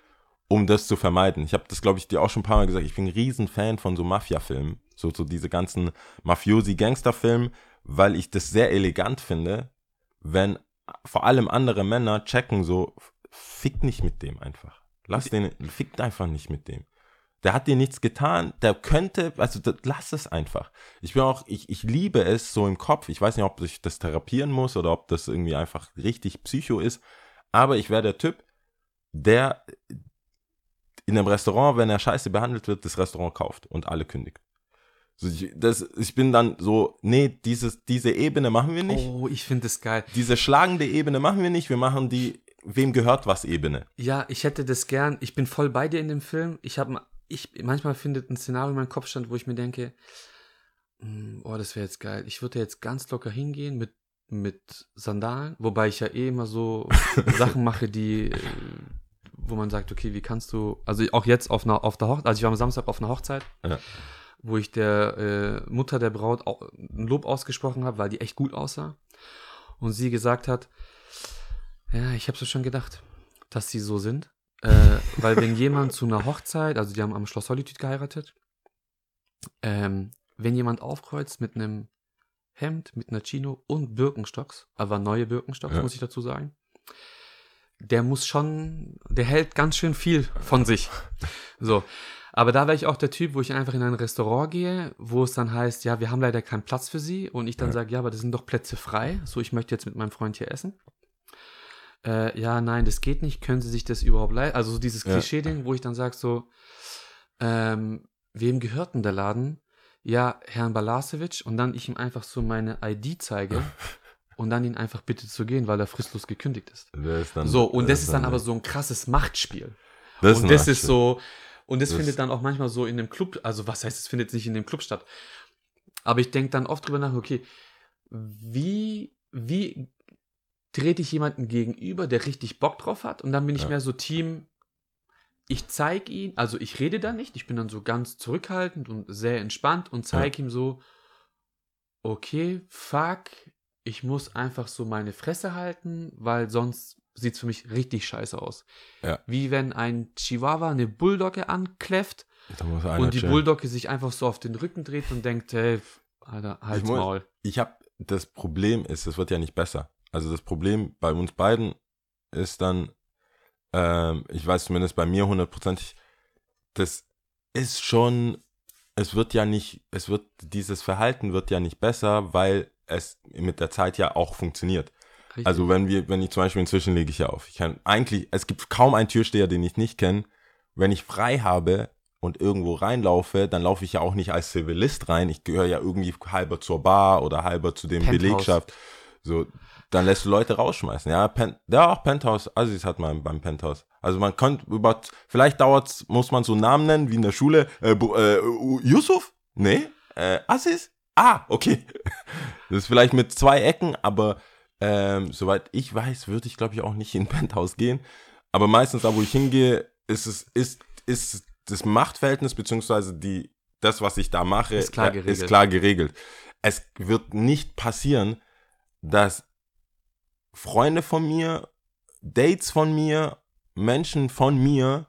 um das zu vermeiden. Ich habe das, glaube ich, dir auch schon ein paar Mal gesagt. Ich bin ein Riesenfan von so Mafia-Filmen, so, so diese ganzen Mafiosi-Gangster-Filme, weil ich das sehr elegant finde, wenn vor allem andere Männer checken so, fick nicht mit dem einfach. Lass den, fick einfach nicht mit dem. Der hat dir nichts getan, der könnte, also das, lass es einfach. Ich bin auch, ich, ich liebe es so im Kopf. Ich weiß nicht, ob ich das therapieren muss oder ob das irgendwie einfach richtig psycho ist. Aber ich wäre der Typ, der in einem Restaurant, wenn er scheiße behandelt wird, das Restaurant kauft und alle kündigt. So, ich, das, ich bin dann so, nee, dieses, diese Ebene machen wir nicht. Oh, ich finde das geil. Diese schlagende Ebene machen wir nicht. Wir machen die, wem gehört was Ebene. Ja, ich hätte das gern. Ich bin voll bei dir in dem Film. Ich habe, ich manchmal findet ein Szenario in meinem Kopf stand, wo ich mir denke, hm, oh, das wäre jetzt geil. Ich würde jetzt ganz locker hingehen mit mit Sandalen, wobei ich ja eh immer so Sachen mache, die, äh, wo man sagt, okay, wie kannst du, also auch jetzt auf einer, auf der Hochzeit, also ich war am Samstag auf einer Hochzeit, Ja. wo ich der äh, Mutter der Braut auch ein Lob ausgesprochen habe, weil die echt gut aussah und sie gesagt hat, ja, ich habe es schon gedacht, dass sie so sind, äh, weil wenn jemand zu einer Hochzeit, also die haben am Schloss Solitude geheiratet, ähm, wenn jemand aufkreuzt mit einem Hemd, mit einer Chino und Birkenstocks, aber neue Birkenstocks, Ja. muss ich dazu sagen, der muss schon, der hält ganz schön viel von sich. So. Aber da wäre ich auch der Typ, wo ich einfach in ein Restaurant gehe, wo es dann heißt, ja, wir haben leider keinen Platz für Sie. Und ich dann Ja. sage, ja, aber das sind doch Plätze frei. So, ich möchte jetzt mit meinem Freund hier essen. Äh, ja, nein, das geht nicht. Können Sie sich das überhaupt leisten? Also so dieses. Klischee-Ding, wo ich dann sage so, ähm, wem gehört denn der Laden? Ja, Herrn Balasevic. Und dann ich ihm einfach so meine ID zeige und dann ihn einfach bitte zu gehen, weil er fristlos gekündigt ist. Ist dann, So, und das ist dann aber so ein krasses Machtspiel. das und das ist so, und das, Das- findet dann auch manchmal so in dem Club, also was heißt, es findet nicht in dem Club statt. Aber ich denke dann oft drüber nach, okay, wie, wie trete ich jemanden gegenüber, der richtig Bock drauf hat? Und dann bin ich Ja. mehr so Team, ich zeige ihn, also ich rede da nicht, ich bin dann so ganz zurückhaltend und sehr entspannt und zeige ihm so, okay, fuck, ich muss einfach so meine Fresse halten, weil sonst sieht es für mich richtig scheiße aus. Ja. Wie wenn ein Chihuahua eine Bulldogge ankläfft und die chillen. Bulldogge sich einfach so auf den Rücken dreht und denkt, hey, Alter, halt's Ich muss- Maul. ich habe das Problem ist, es wird ja nicht besser. Also das Problem bei uns beiden ist dann, ähm, ich weiß zumindest bei mir hundertprozentig, das ist schon, es wird ja nicht, es wird, dieses Verhalten wird ja nicht besser, weil es mit der Zeit ja auch funktioniert. Richtig. Also wenn wir, wenn ich zum Beispiel inzwischen lege ich ja auf. Ich kann eigentlich, es gibt kaum einen Türsteher, den ich nicht kenne. Wenn ich frei habe und irgendwo reinlaufe, dann laufe ich ja auch nicht als Zivilist rein. Ich gehöre ja irgendwie halber zur Bar oder halber zu dem Penthouse. Belegschaft. So, dann lässt du Leute rausschmeißen. Ja, Pen, ja auch Penthouse. Assis hat man beim Penthouse. Also man könnte über, vielleicht dauert's, muss man so Namen nennen wie in der Schule. Äh, äh, Yusuf? Nee? Äh, Assis? Ah, okay. Das ist vielleicht mit zwei Ecken, aber ähm, soweit ich weiß, würde ich glaube ich auch nicht in Penthouse gehen. Aber meistens da, wo ich hingehe, ist es ist ist das Machtverhältnis beziehungsweise die das, was ich da mache, Ist klar äh, geregelt. ist klar geregelt. Es wird nicht passieren, dass Freunde von mir, Dates von mir Menschen von mir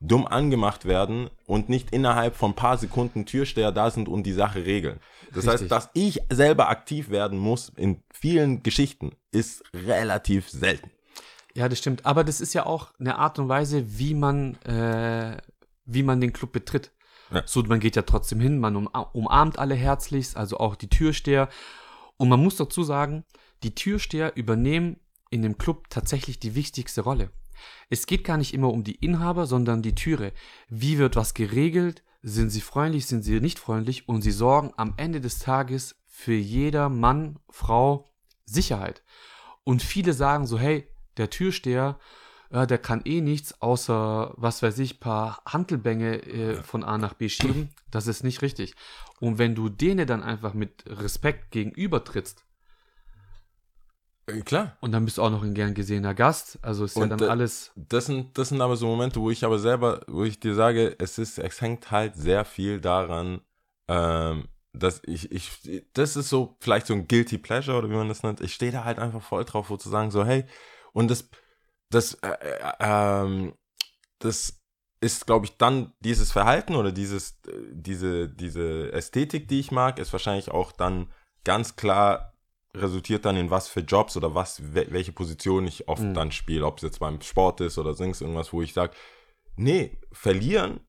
dumm angemacht werden und nicht innerhalb von ein paar Sekunden Türsteher da sind und die Sache regeln. Das Richtig. heißt, dass ich selber aktiv werden muss in vielen Geschichten ist relativ selten. Ja, das stimmt. Aber das ist ja auch eine Art und Weise, wie man, äh, wie man den Club betritt. Ja. So, man geht ja trotzdem hin, man um, umarmt alle herzlichst, also auch die Türsteher. Und man muss dazu sagen, die Türsteher übernehmen in dem Club tatsächlich die wichtigste Rolle. Es geht gar nicht immer um die Inhaber, sondern die Türe. Wie wird was geregelt? Sind sie freundlich, sind sie nicht freundlich? Und sie sorgen am Ende des Tages für jeder Mann, Frau Sicherheit. Und viele sagen so, hey, der Türsteher, ja, der kann eh nichts, außer, was weiß ich, paar Hantelbänge äh, von A nach B schieben. Das ist nicht richtig. Und wenn du denen dann einfach mit Respekt gegenüber trittst, Äh, Klar. und dann bist du auch noch ein gern gesehener Gast, also ist ja Und, dann äh, alles, Das sind, das sind aber so Momente, wo ich aber selber, wo ich dir sage, es ist, es hängt halt sehr viel daran, ähm, dass ich, ich, das ist so vielleicht so ein Guilty Pleasure oder wie man das nennt. Ich stehe da halt einfach voll drauf, wo zu sagen, so, hey, und das, das, äh, äh, ähm, das ist, glaube ich, dann dieses Verhalten oder dieses, äh, diese, diese Ästhetik, die ich mag, ist wahrscheinlich auch dann ganz klar resultiert dann in was für Jobs oder was, wel- welche Position ich oft Mhm. dann spiele, ob es jetzt beim Sport ist oder sonst irgendwas, wo ich sage, nee, verlieren,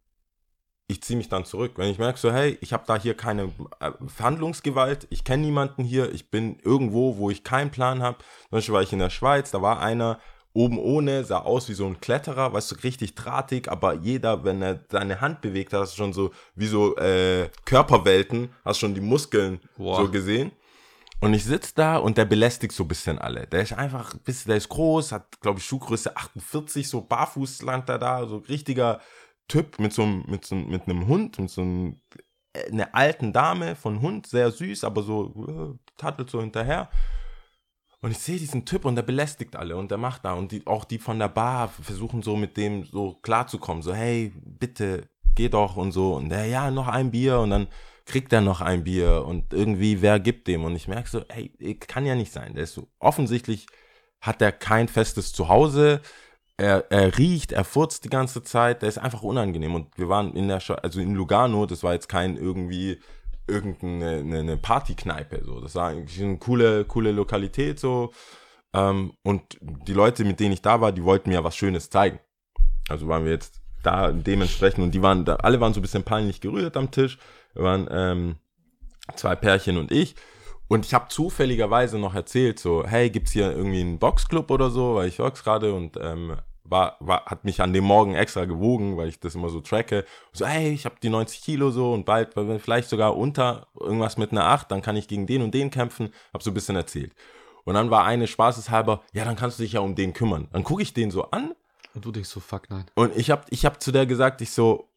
ich ziehe mich dann zurück. Wenn ich merke so, hey, ich habe da hier keine äh, Verhandlungsgewalt, ich kenne niemanden hier, ich bin irgendwo, wo ich keinen Plan habe. Zum Beispiel war ich in der Schweiz, da war einer oben ohne, sah aus wie so ein Kletterer, weißt du, richtig drahtig, aber jeder, wenn er seine Hand bewegt hat, hast du schon so, wie so äh, Körperwelten, hast schon die Muskeln Boah. so gesehen. Und ich sitze da und der belästigt so ein bisschen alle. Der ist einfach, ein bisschen, der ist groß, hat, glaube ich, Schuhgröße 48, so barfuß langt er da, so richtiger Typ mit so, einem- mit so einem- mit einem Hund, mit so einem, äh, einer alten Dame von Hund, sehr süß, aber so äh, tattelt so hinterher. Und ich sehe diesen Typ und der belästigt alle und der macht da. Und die, auch die von der Bar versuchen so mit dem so klarzukommen, so hey, bitte, geh doch und so. Und der, ja, noch ein Bier. Und dann kriegt er noch ein Bier. Und irgendwie, wer gibt dem? Und ich merke so, hey, kann ja nicht sein, der ist so, offensichtlich hat er kein festes Zuhause, er, er riecht, er furzt die ganze Zeit, der ist einfach unangenehm. Und wir waren in der, Scha- also in Lugano, das war jetzt kein irgendwie irgendeine eine, Partykneipe, so. Das war eigentlich eine coole, coole Lokalität, so. Ähm, und die Leute, mit denen ich da war, die wollten mir was Schönes zeigen. Also waren wir jetzt da dementsprechend und die waren da, alle waren so ein bisschen peinlich gerührt am Tisch. Wir waren ähm, zwei Pärchen und ich. Und ich habe zufälligerweise noch erzählt, so, hey, gibt's hier irgendwie einen Boxclub oder so, weil ich works gerade und ähm, war, war, hat mich an dem Morgen extra gewogen, weil ich das immer so tracke. So, hey, ich habe die 90 Kilo so und bald, vielleicht sogar unter irgendwas mit einer 8, dann kann ich gegen den und den kämpfen. Hab so ein bisschen erzählt. Und dann war eine spaßeshalber, ja, dann kannst du dich ja um den kümmern. Dann gucke ich den so an und du denkst so, fuck nein. und ich habe ich hab zu der gesagt, ich so,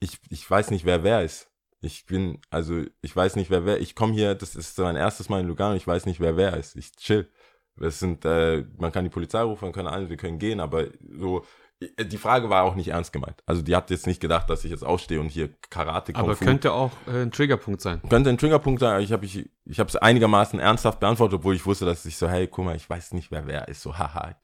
ich, ich weiß nicht, wer wer ist. Ich bin, also ich weiß nicht, wer wer. Ich komme hier, das ist mein erstes Mal in Lugano, ich weiß nicht, wer wer ist. Ich chill. Das sind, äh, man kann die Polizei rufen, man kann alle, wir können gehen, aber so, die Frage war auch nicht ernst gemeint. Also die hat jetzt nicht gedacht, dass ich jetzt aufstehe und hier Karate Kung Aber könnte auch äh, ein Triggerpunkt sein. Könnte ein Triggerpunkt sein, aber ich habe ich, ich es einigermaßen ernsthaft beantwortet, obwohl ich wusste, dass ich so, hey, guck mal, ich weiß nicht, wer wer ist. So, haha,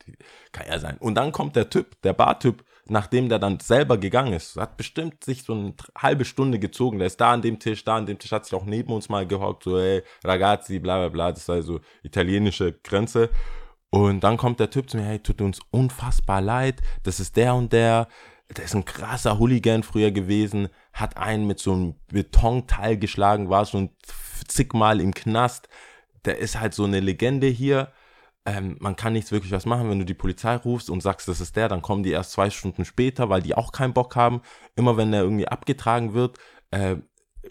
kann er sein. Und dann kommt der Typ, der Bartyp, nachdem der dann selber gegangen ist, hat bestimmt sich so eine halbe Stunde gezogen. Der ist da an dem Tisch, da an dem Tisch, hat sich auch neben uns mal gehockt, so, hey, ragazzi, bla bla bla, das war so italienische Grenze. Und dann kommt der Typ zu mir, hey, tut uns unfassbar leid, das ist der und der, der ist ein krasser Hooligan früher gewesen, hat einen mit so einem Betonteil geschlagen, war schon zigmal im Knast. Der ist halt so eine Legende hier. Ähm, man kann nichts wirklich was machen, wenn du die Polizei rufst und sagst, das ist der, dann kommen die erst zwei Stunden später, weil die auch keinen Bock haben. Immer wenn der irgendwie abgetragen wird, äh,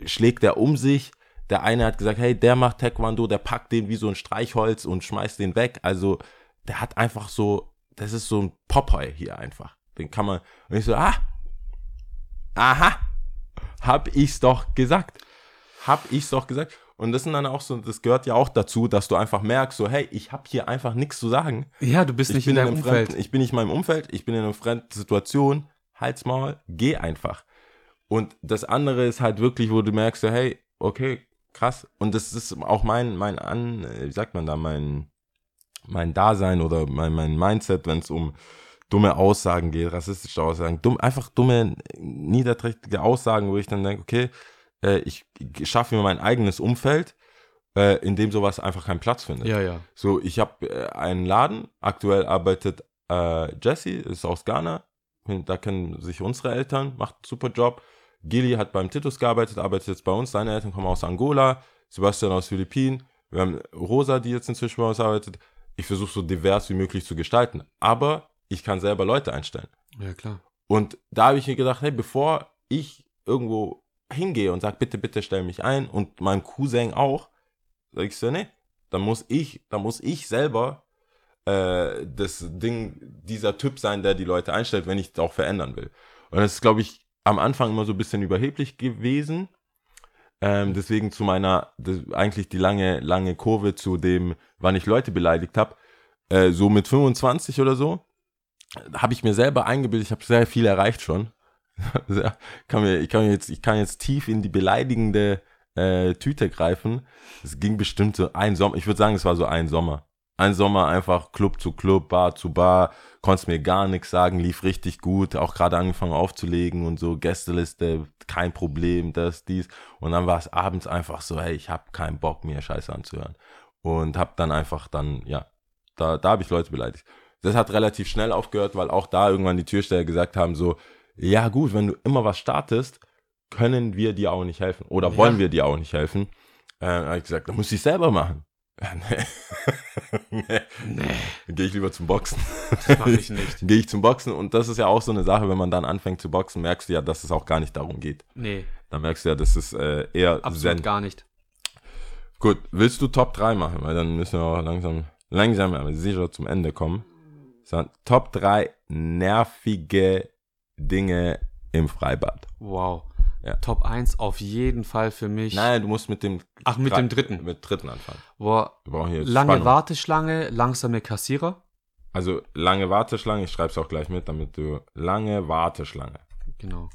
schlägt er um sich. Der eine hat gesagt, hey, der macht Taekwondo, der packt den wie so ein Streichholz und schmeißt den weg. Also, der hat einfach so, das ist so ein Popeye hier einfach. Den kann man, und ich so, ah, aha, hab ich's doch gesagt. Hab ich's doch gesagt. Und das sind dann auch so, das gehört ja auch dazu, dass du einfach merkst, so, hey, ich hab hier einfach nichts zu sagen. Ja, du bist Ich nicht in in deinem einem Umfeld. fremden, ich bin nicht in meinem Umfeld, ich bin in einer fremden Situation, halt's Maul, geh einfach. Und das andere ist halt wirklich, wo du merkst, so, hey, okay, krass. Und das ist auch mein, mein An, wie sagt man da, mein, mein Dasein oder mein, mein Mindset, wenn es um dumme Aussagen geht, rassistische Aussagen, dumm, einfach dumme, niederträchtige Aussagen, wo ich dann denke, okay, äh, ich, schaffe mir mein eigenes Umfeld, äh, in dem sowas einfach keinen Platz findet. Ja, ja. So, ich habe äh, einen Laden, aktuell arbeitet äh, Jesse, ist aus Ghana, da kennen sich unsere Eltern, macht einen super Job. Gilly hat beim Titus gearbeitet, arbeitet jetzt bei uns, seine Eltern kommen aus Angola, Sebastian aus Philippinen, wir haben Rosa, die jetzt inzwischen bei uns arbeitet. Ich versuche so divers wie möglich zu gestalten, aber ich kann selber Leute einstellen. Ja, klar. Und da habe ich mir gedacht, hey, bevor ich irgendwo hingehe und sage, bitte, bitte stell mich ein und mein Cousin auch, sag ich so, nee, dann muss ich, dann muss ich selber äh, das Ding, dieser Typ sein, der die Leute einstellt, wenn ich es auch verändern will. Und das ist, glaube ich, am Anfang immer so ein bisschen überheblich gewesen. Ähm, deswegen zu meiner, das, eigentlich die lange, lange Kurve zu dem, wann ich Leute beleidigt habe. Äh, so mit 25 oder so, habe ich mir selber eingebildet, ich habe sehr viel erreicht schon. Kann mir, ich, kann jetzt, ich kann jetzt tief in die beleidigende äh, Tüte greifen. Es ging bestimmt so ein Sommer, ich würde sagen, es war so ein Sommer. Ein Sommer einfach Club zu Club, Bar zu Bar, konntest mir gar nichts sagen, lief richtig gut, auch gerade angefangen aufzulegen und so, Gästeliste, kein Problem, das, dies. Und dann war es abends einfach so, hey, ich habe keinen Bock, mir Scheiße anzuhören. Und hab dann einfach dann, ja, da, da habe ich Leute beleidigt. Das hat relativ schnell aufgehört, weil auch da irgendwann die Türsteher gesagt haben, so, ja gut, wenn du immer was startest, können wir dir auch nicht helfen. Oder Ja. wollen wir dir auch nicht helfen. Äh, habe ich gesagt, dann muss ich selber machen. Ja, nee. nee. Nee, Dann gehe ich lieber zum Boxen. das mache ich nicht. Gehe ich zum Boxen und das ist ja auch so eine Sache, wenn man dann anfängt zu boxen, merkst du ja, dass es auch gar nicht darum geht. Nee, Dann merkst du ja, dass es äh, eher absolut Zen. gar nicht. Gut, willst du Top 3 machen? Weil dann müssen wir auch langsam, langsam, aber sicher zum Ende kommen. Top 3 nervige Dinge im Freibad. Wow. Ja. Top 1 auf jeden Fall für mich. Nein, du musst mit dem Ach, mit dem dritten. Mit dritten anfangen. Boah, Wir brauchen hier lange Spannung. Warteschlange, langsame Kassierer. Also lange Warteschlange, ich schreibe es auch gleich mit, damit du lange Warteschlange. Genau,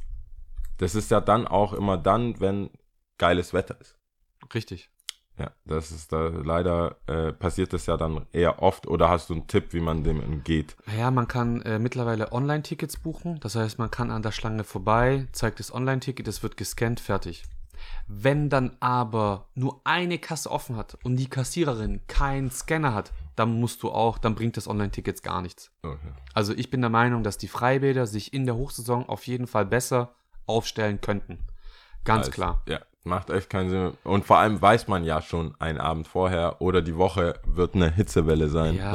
Das ist ja dann auch immer dann, wenn geiles Wetter ist. richtig. Ja, das ist da leider äh, passiert das ja dann eher oft. Oder hast du einen Tipp, wie man dem entgeht? Naja, man kann äh, mittlerweile Online-Tickets buchen. Das heißt, man kann an der Schlange vorbei, zeigt das Online-Ticket, es wird gescannt, fertig. Wenn dann aber nur eine Kasse offen hat und die Kassiererin keinen Scanner hat, dann musst du auch, dann bringt das Online-Tickets gar nichts. Okay. Also ich bin der Meinung, dass die Freibäder sich in der Hochsaison auf jeden Fall besser aufstellen könnten. Ganz Also, klar. Ja, macht echt keinen Sinn. Und vor allem weiß man ja schon einen Abend vorher oder die Woche wird eine Hitzewelle sein. Ja,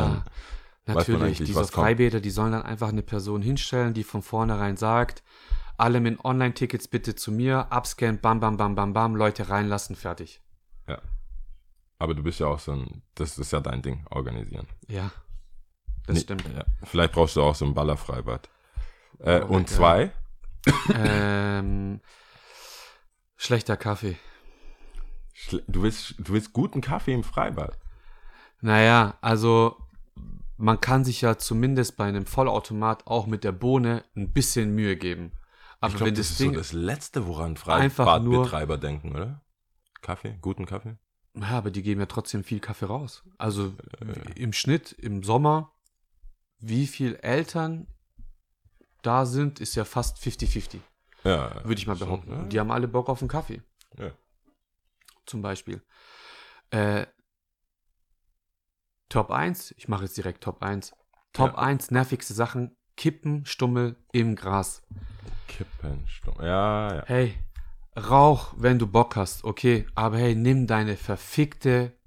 Dann natürlich. Diese kommt. Freibäder, die sollen dann einfach eine Person hinstellen, die von vornherein sagt, alle mit Online-Tickets bitte zu mir, abscannen, bam, bam, bam, bam, bam, Leute reinlassen, fertig. Ja. Aber du bist ja auch so ein, das ist ja dein Ding, organisieren. Ja, das Nee, stimmt. Ja. Vielleicht brauchst du auch so ein Ballerfreibad. Äh, Oh, und zwei, ähm, schlechter Kaffee. schl- du willst, du willst guten Kaffee im Freibad. Naja, also man kann sich ja zumindest bei einem Vollautomat auch mit der Bohne ein bisschen Mühe geben. Aber Ich glaube, wenn das das ist Ding, so das Letzte, woran Freibadbetreiber denken, oder? Kaffee, guten Kaffee? Ja, aber die geben ja trotzdem viel Kaffee raus. Also im Schnitt, im Sommer, wie viel Eltern da sind, ist ja fast 50-50, Ja. würde ich mal behaupten. ja. Die haben alle Bock auf einen Kaffee, Ja. zum Beispiel. Äh, Top 1, ich mache jetzt direkt Top 1. Top Ja. 1 nervigste Sachen, Kippenstummel im Gras. Kippen, Stumm. Ja, ja. Hey, rauch, wenn du Bock hast, okay, aber hey, nimm deine verfickte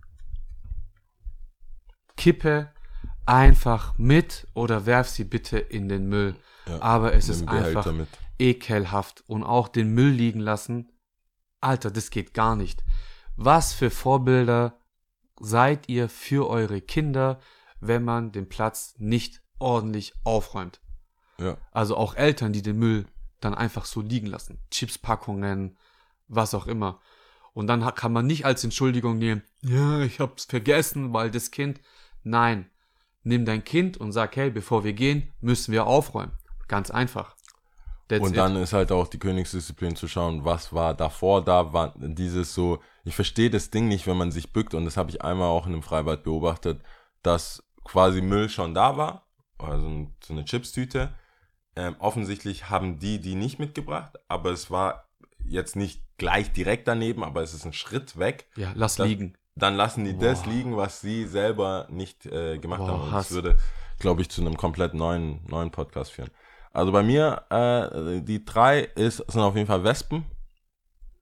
Kippe einfach mit oder werf sie bitte in den Müll. Ja, aber es ist einfach mit. Ekelhaft und auch den Müll liegen lassen. Alter, das geht gar nicht. Was für Vorbilder seid ihr für eure Kinder, wenn man den Platz nicht ordentlich aufräumt? Ja. Also auch Eltern, die den Müll dann einfach so liegen lassen. Chipspackungen, was auch immer. Und dann kann man nicht als Entschuldigung nehmen, ja, ich hab's vergessen, weil das Kind. Nein. Nimm dein Kind und sag, hey, bevor wir gehen, müssen wir aufräumen. Ganz einfach. That's Und it. dann ist halt auch die Königsdisziplin zu schauen, was war davor da, war dieses so, ich verstehe das Ding nicht, wenn man sich bückt und das habe ich einmal auch in einem Freibad beobachtet, dass quasi Müll schon da war also so eine Chipstüte. Ähm, offensichtlich haben die die nicht mitgebracht, aber es war jetzt nicht gleich direkt daneben, aber es ist ein Schritt weg. Ja, lass Das- liegen. Dann lassen die das Boah. liegen, was sie selber nicht äh, gemacht Boah, haben. Und das würde, glaube ich, zu einem komplett neuen, neuen Podcast führen. Also bei mir, äh, die drei ist, sind auf jeden Fall Wespen.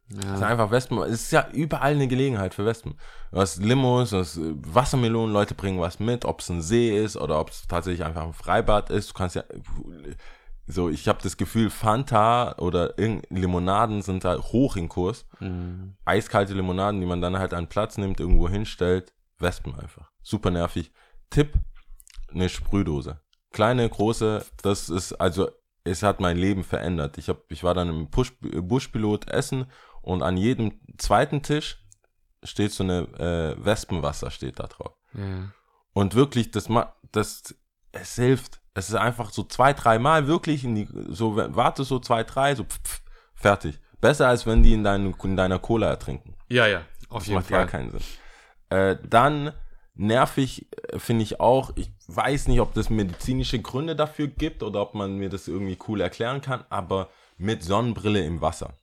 Es sind Ja. einfach Wespen. Es ist ja überall eine Gelegenheit für Wespen. Du hast Limos, du hast äh, Wassermelonen, Leute bringen was mit, ob es ein See ist oder ob es tatsächlich einfach ein Freibad ist. Du kannst ja so, ich habe das Gefühl, Fanta oder Limonaden sind da hoch in Kurs. Mhm. Eiskalte Limonaden, die man dann halt an Platz nimmt, irgendwo hinstellt. Wespen einfach. Super nervig. Tipp, eine Sprühdose. Kleine, große, das ist, also, es hat mein Leben verändert. Ich, hab, ich war dann im Push, Buschpilot essen und an jedem zweiten Tisch steht so eine äh, Wespenwasser steht da drauf. Ja. Und wirklich, das das, es hilft. Es ist einfach so zwei, drei Mal wirklich in die, so, warte so zwei, drei, so pf, pf, fertig. Besser als wenn die in, dein, in deiner Cola ertrinken. ja, ja, auf Das jeden macht gar Fall. keinen Sinn. Äh, dann nervig äh, finde ich auch, ich weiß nicht, ob das medizinische Gründe dafür gibt oder ob man mir das irgendwie cool erklären kann, aber mit Sonnenbrille im Wasser.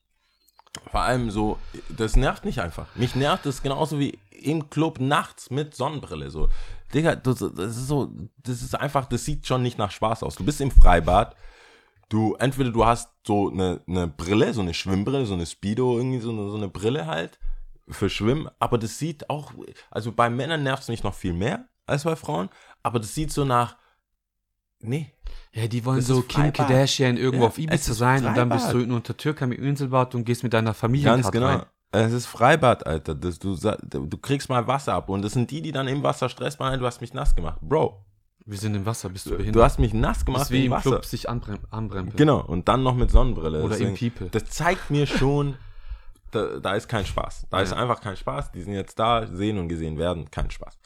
Vor allem so, das nervt nicht einfach. Mich nervt es genauso wie im Club nachts mit Sonnenbrille. So, Digga, das, das ist so, das ist einfach, das sieht schon nicht nach Spaß aus. Du bist im Freibad, du, entweder du hast so eine, eine Brille, so eine Schwimmbrille, so eine Speedo, irgendwie so eine, so eine Brille halt für Schwimmen, aber das sieht auch, also bei Männern nervt es mich noch viel mehr als bei Frauen, aber das sieht so nach, nee, Ja, die wollen Das so Kim Freibad. Kardashian irgendwo Ja, auf Ibiza sein und dann bist du Freibad. unter Türkei mit Inselbad und gehst mit deiner Familie Ganz genau. rein. Es ist Freibad, Alter. Das, du, du kriegst mal Wasser ab und das sind die, die dann im Wasser Stress machen. Du hast mich nass gemacht. Bro, Wir sind im Wasser, bist du du behindert? hast mich nass gemacht ist wie im im. Club sich anbrem anbrempeln. Genau, und dann noch mit Sonnenbrille. Oder Deswegen, im People. Das zeigt mir schon, da, da ist kein Spaß. Da ist Ja. einfach kein Spaß. Die sind jetzt da, sehen und gesehen werden, kein Spaß.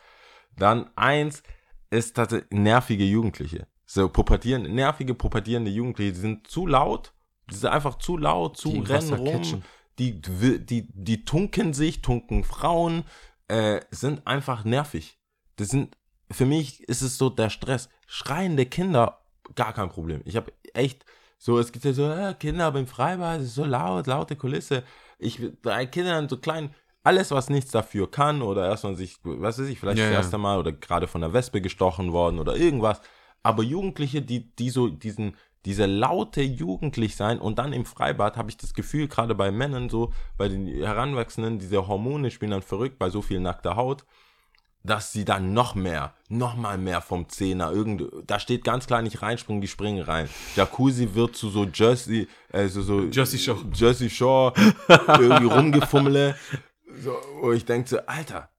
Dann eins ist tatsächlich nervige Jugendliche. So pubertierende, nervige, pubertierende Jugendliche, die sind zu laut, die sind einfach zu laut, zu Die rennen rum, catchen. die, die, die tunken sich, tunken Frauen, äh, sind einfach nervig. Das sind, für mich ist es so der Stress. Schreiende Kinder, gar kein Problem. Ich habe echt, so, es gibt ja so, äh, Kinder beim Freibad, es ist so laut, laute Kulisse. Ich, bei Kindern so klein, alles, was nichts dafür kann oder erstmal sich, was weiß ich, vielleicht Ja, das erste Mal oder gerade von der Wespe gestochen worden oder irgendwas. Aber Jugendliche, die, die so diesen, diese laute Jugendlich sein und dann im Freibad habe ich das Gefühl, gerade bei Männern so, bei den Heranwachsenden, diese Hormone spielen dann verrückt bei so viel nackter Haut, dass sie dann noch mehr, noch mal mehr vom Zehner, irgend, da steht ganz klar nicht reinspringen, die springen rein. Jacuzzi wird zu so Jersey, also so Jersey Shore. Jersey Shore, irgendwie rumgefummele. So, wo ich denke so, Alter,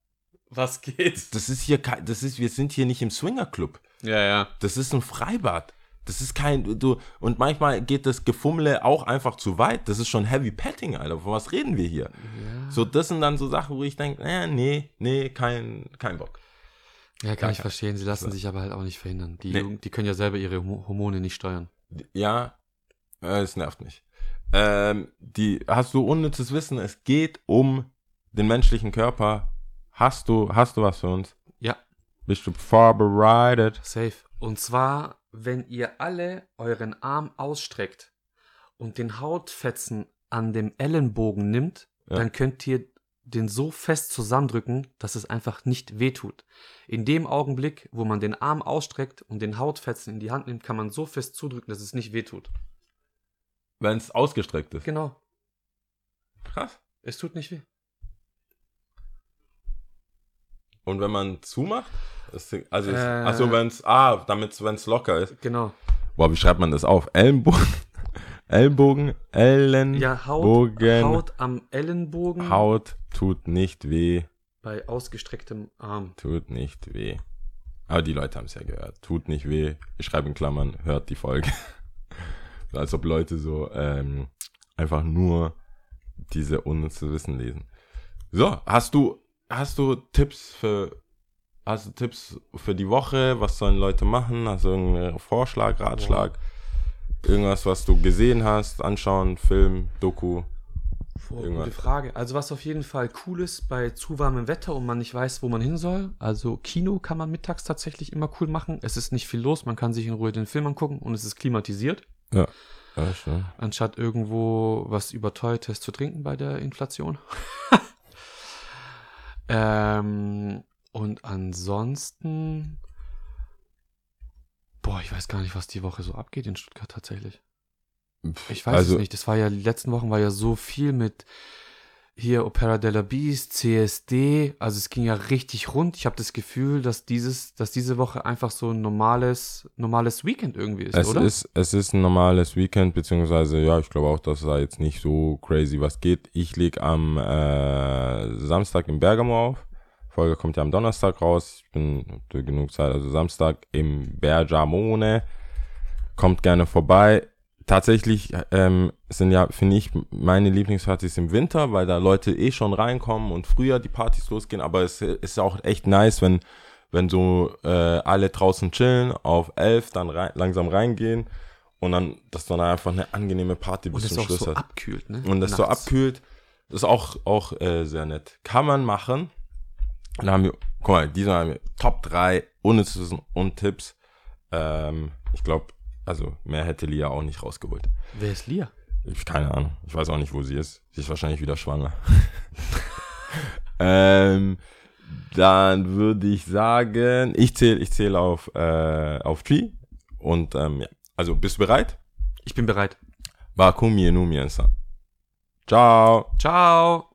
Was geht? das ist hier kein, das ist, wir sind hier nicht im Swingerclub. Ja, ja. Das ist ein Freibad. Das ist kein, du, und manchmal geht das Gefummle auch einfach zu weit. Das ist schon Heavy Petting, Alter. Von was reden wir hier? So, das sind dann so Sachen, wo ich denke, äh, nee, nee, kein, kein Bock. Ja, kann ich Ja. verstehen. Sie lassen sich aber halt auch nicht verhindern. Die, Nee. Die können ja selber ihre Hormone nicht steuern. Ja, äh, es nervt mich. Ähm, die, hast du unnützes Wissen? Es geht um den menschlichen Körper. Hast du, hast du was für uns? Ja, Bist du vorbereitet? safe. Und zwar, wenn ihr alle euren Arm ausstreckt und den Hautfetzen an dem Ellenbogen nimmt, Ja. dann könnt ihr den so fest zusammendrücken, dass es einfach nicht wehtut. In dem Augenblick, wo man den Arm ausstreckt und den Hautfetzen in die Hand nimmt, kann man so fest zudrücken, dass es nicht wehtut. Wenn es ausgestreckt ist. Genau. Krass. Es tut nicht weh. Und wenn man zumacht? Ist, also, Äh. achso, wenn es, ah, damit, wenn es locker ist. Genau. Boah, wie schreibt man das auf? Ellenbogen, Ellbogen, Ellenbogen, Ja, Haut, Bogen. Haut am Ellenbogen Haut tut nicht weh, bei ausgestrecktem Arm. tut nicht weh. Aber die Leute haben es ja gehört. Tut nicht weh. Ich schreibe in Klammern, hört die Folge. als ob Leute so ähm, einfach nur diese unnütze Wissen lesen. So, hast du, hast du Tipps für, hast du Tipps für die Woche? Was sollen Leute machen? Hast du irgendeinen Vorschlag, Ratschlag? Irgendwas, was du gesehen hast, anschauen, Film, Doku? Boah, gute Frage. Also was auf jeden Fall cool ist bei zu warmem Wetter und man nicht weiß, wo man hin soll. Also Kino kann man mittags tatsächlich immer cool machen. Es ist nicht viel los, man kann sich in Ruhe den Film angucken und es ist klimatisiert, Ja. Ja, stimmt. anstatt irgendwo was überteuertes zu trinken bei der Inflation. ähm, und ansonsten, boah, ich weiß gar nicht, was die Woche so abgeht in Stuttgart tatsächlich. Ich weiß also, es nicht. Das war ja, die letzten Wochen war ja so viel mit hier Opera della Beast, CSD. Also es ging ja richtig rund. Ich habe das Gefühl, dass dieses, dass diese Woche einfach so ein normales, normales Weekend irgendwie ist, Es oder? ist, es ist ein normales Weekend, beziehungsweise, ja, ich glaube auch, dass da jetzt nicht so crazy was geht. Ich leg am äh, Samstag in Bergamo auf. Folge kommt ja am Donnerstag raus. Ich bin genug Zeit, also Samstag im Bergamone. Kommt gerne vorbei. Tatsächlich ähm, sind ja, finde ich, meine Lieblingspartys im Winter, weil da Leute eh schon reinkommen und früher die Partys losgehen. Aber es ist auch echt nice, wenn wenn so äh, alle draußen chillen, auf elf dann rein, langsam reingehen und dann, dass dann einfach eine angenehme Party bis zum auch Schluss so hat. abkühlt, ne? Und das so Nachts. abkühlt, das ist auch, auch äh, sehr nett. Kann man machen. Dann haben wir, guck mal, diesmal haben wir Top 3 unnützes Wissen und Tipps. Ähm, ich glaube, also mehr hätte Lia auch nicht rausgeholt. Wer ist Lia? Ich keine Ahnung. Ich weiß auch nicht, wo sie ist. Sie ist wahrscheinlich wieder schwanger. ähm, dann würde ich sagen, ich zähle ich zähl auf, äh, auf Tree. Und ähm, ja, also bist du bereit? Ich bin bereit. Bakumi Enumi Ciao. Ciao.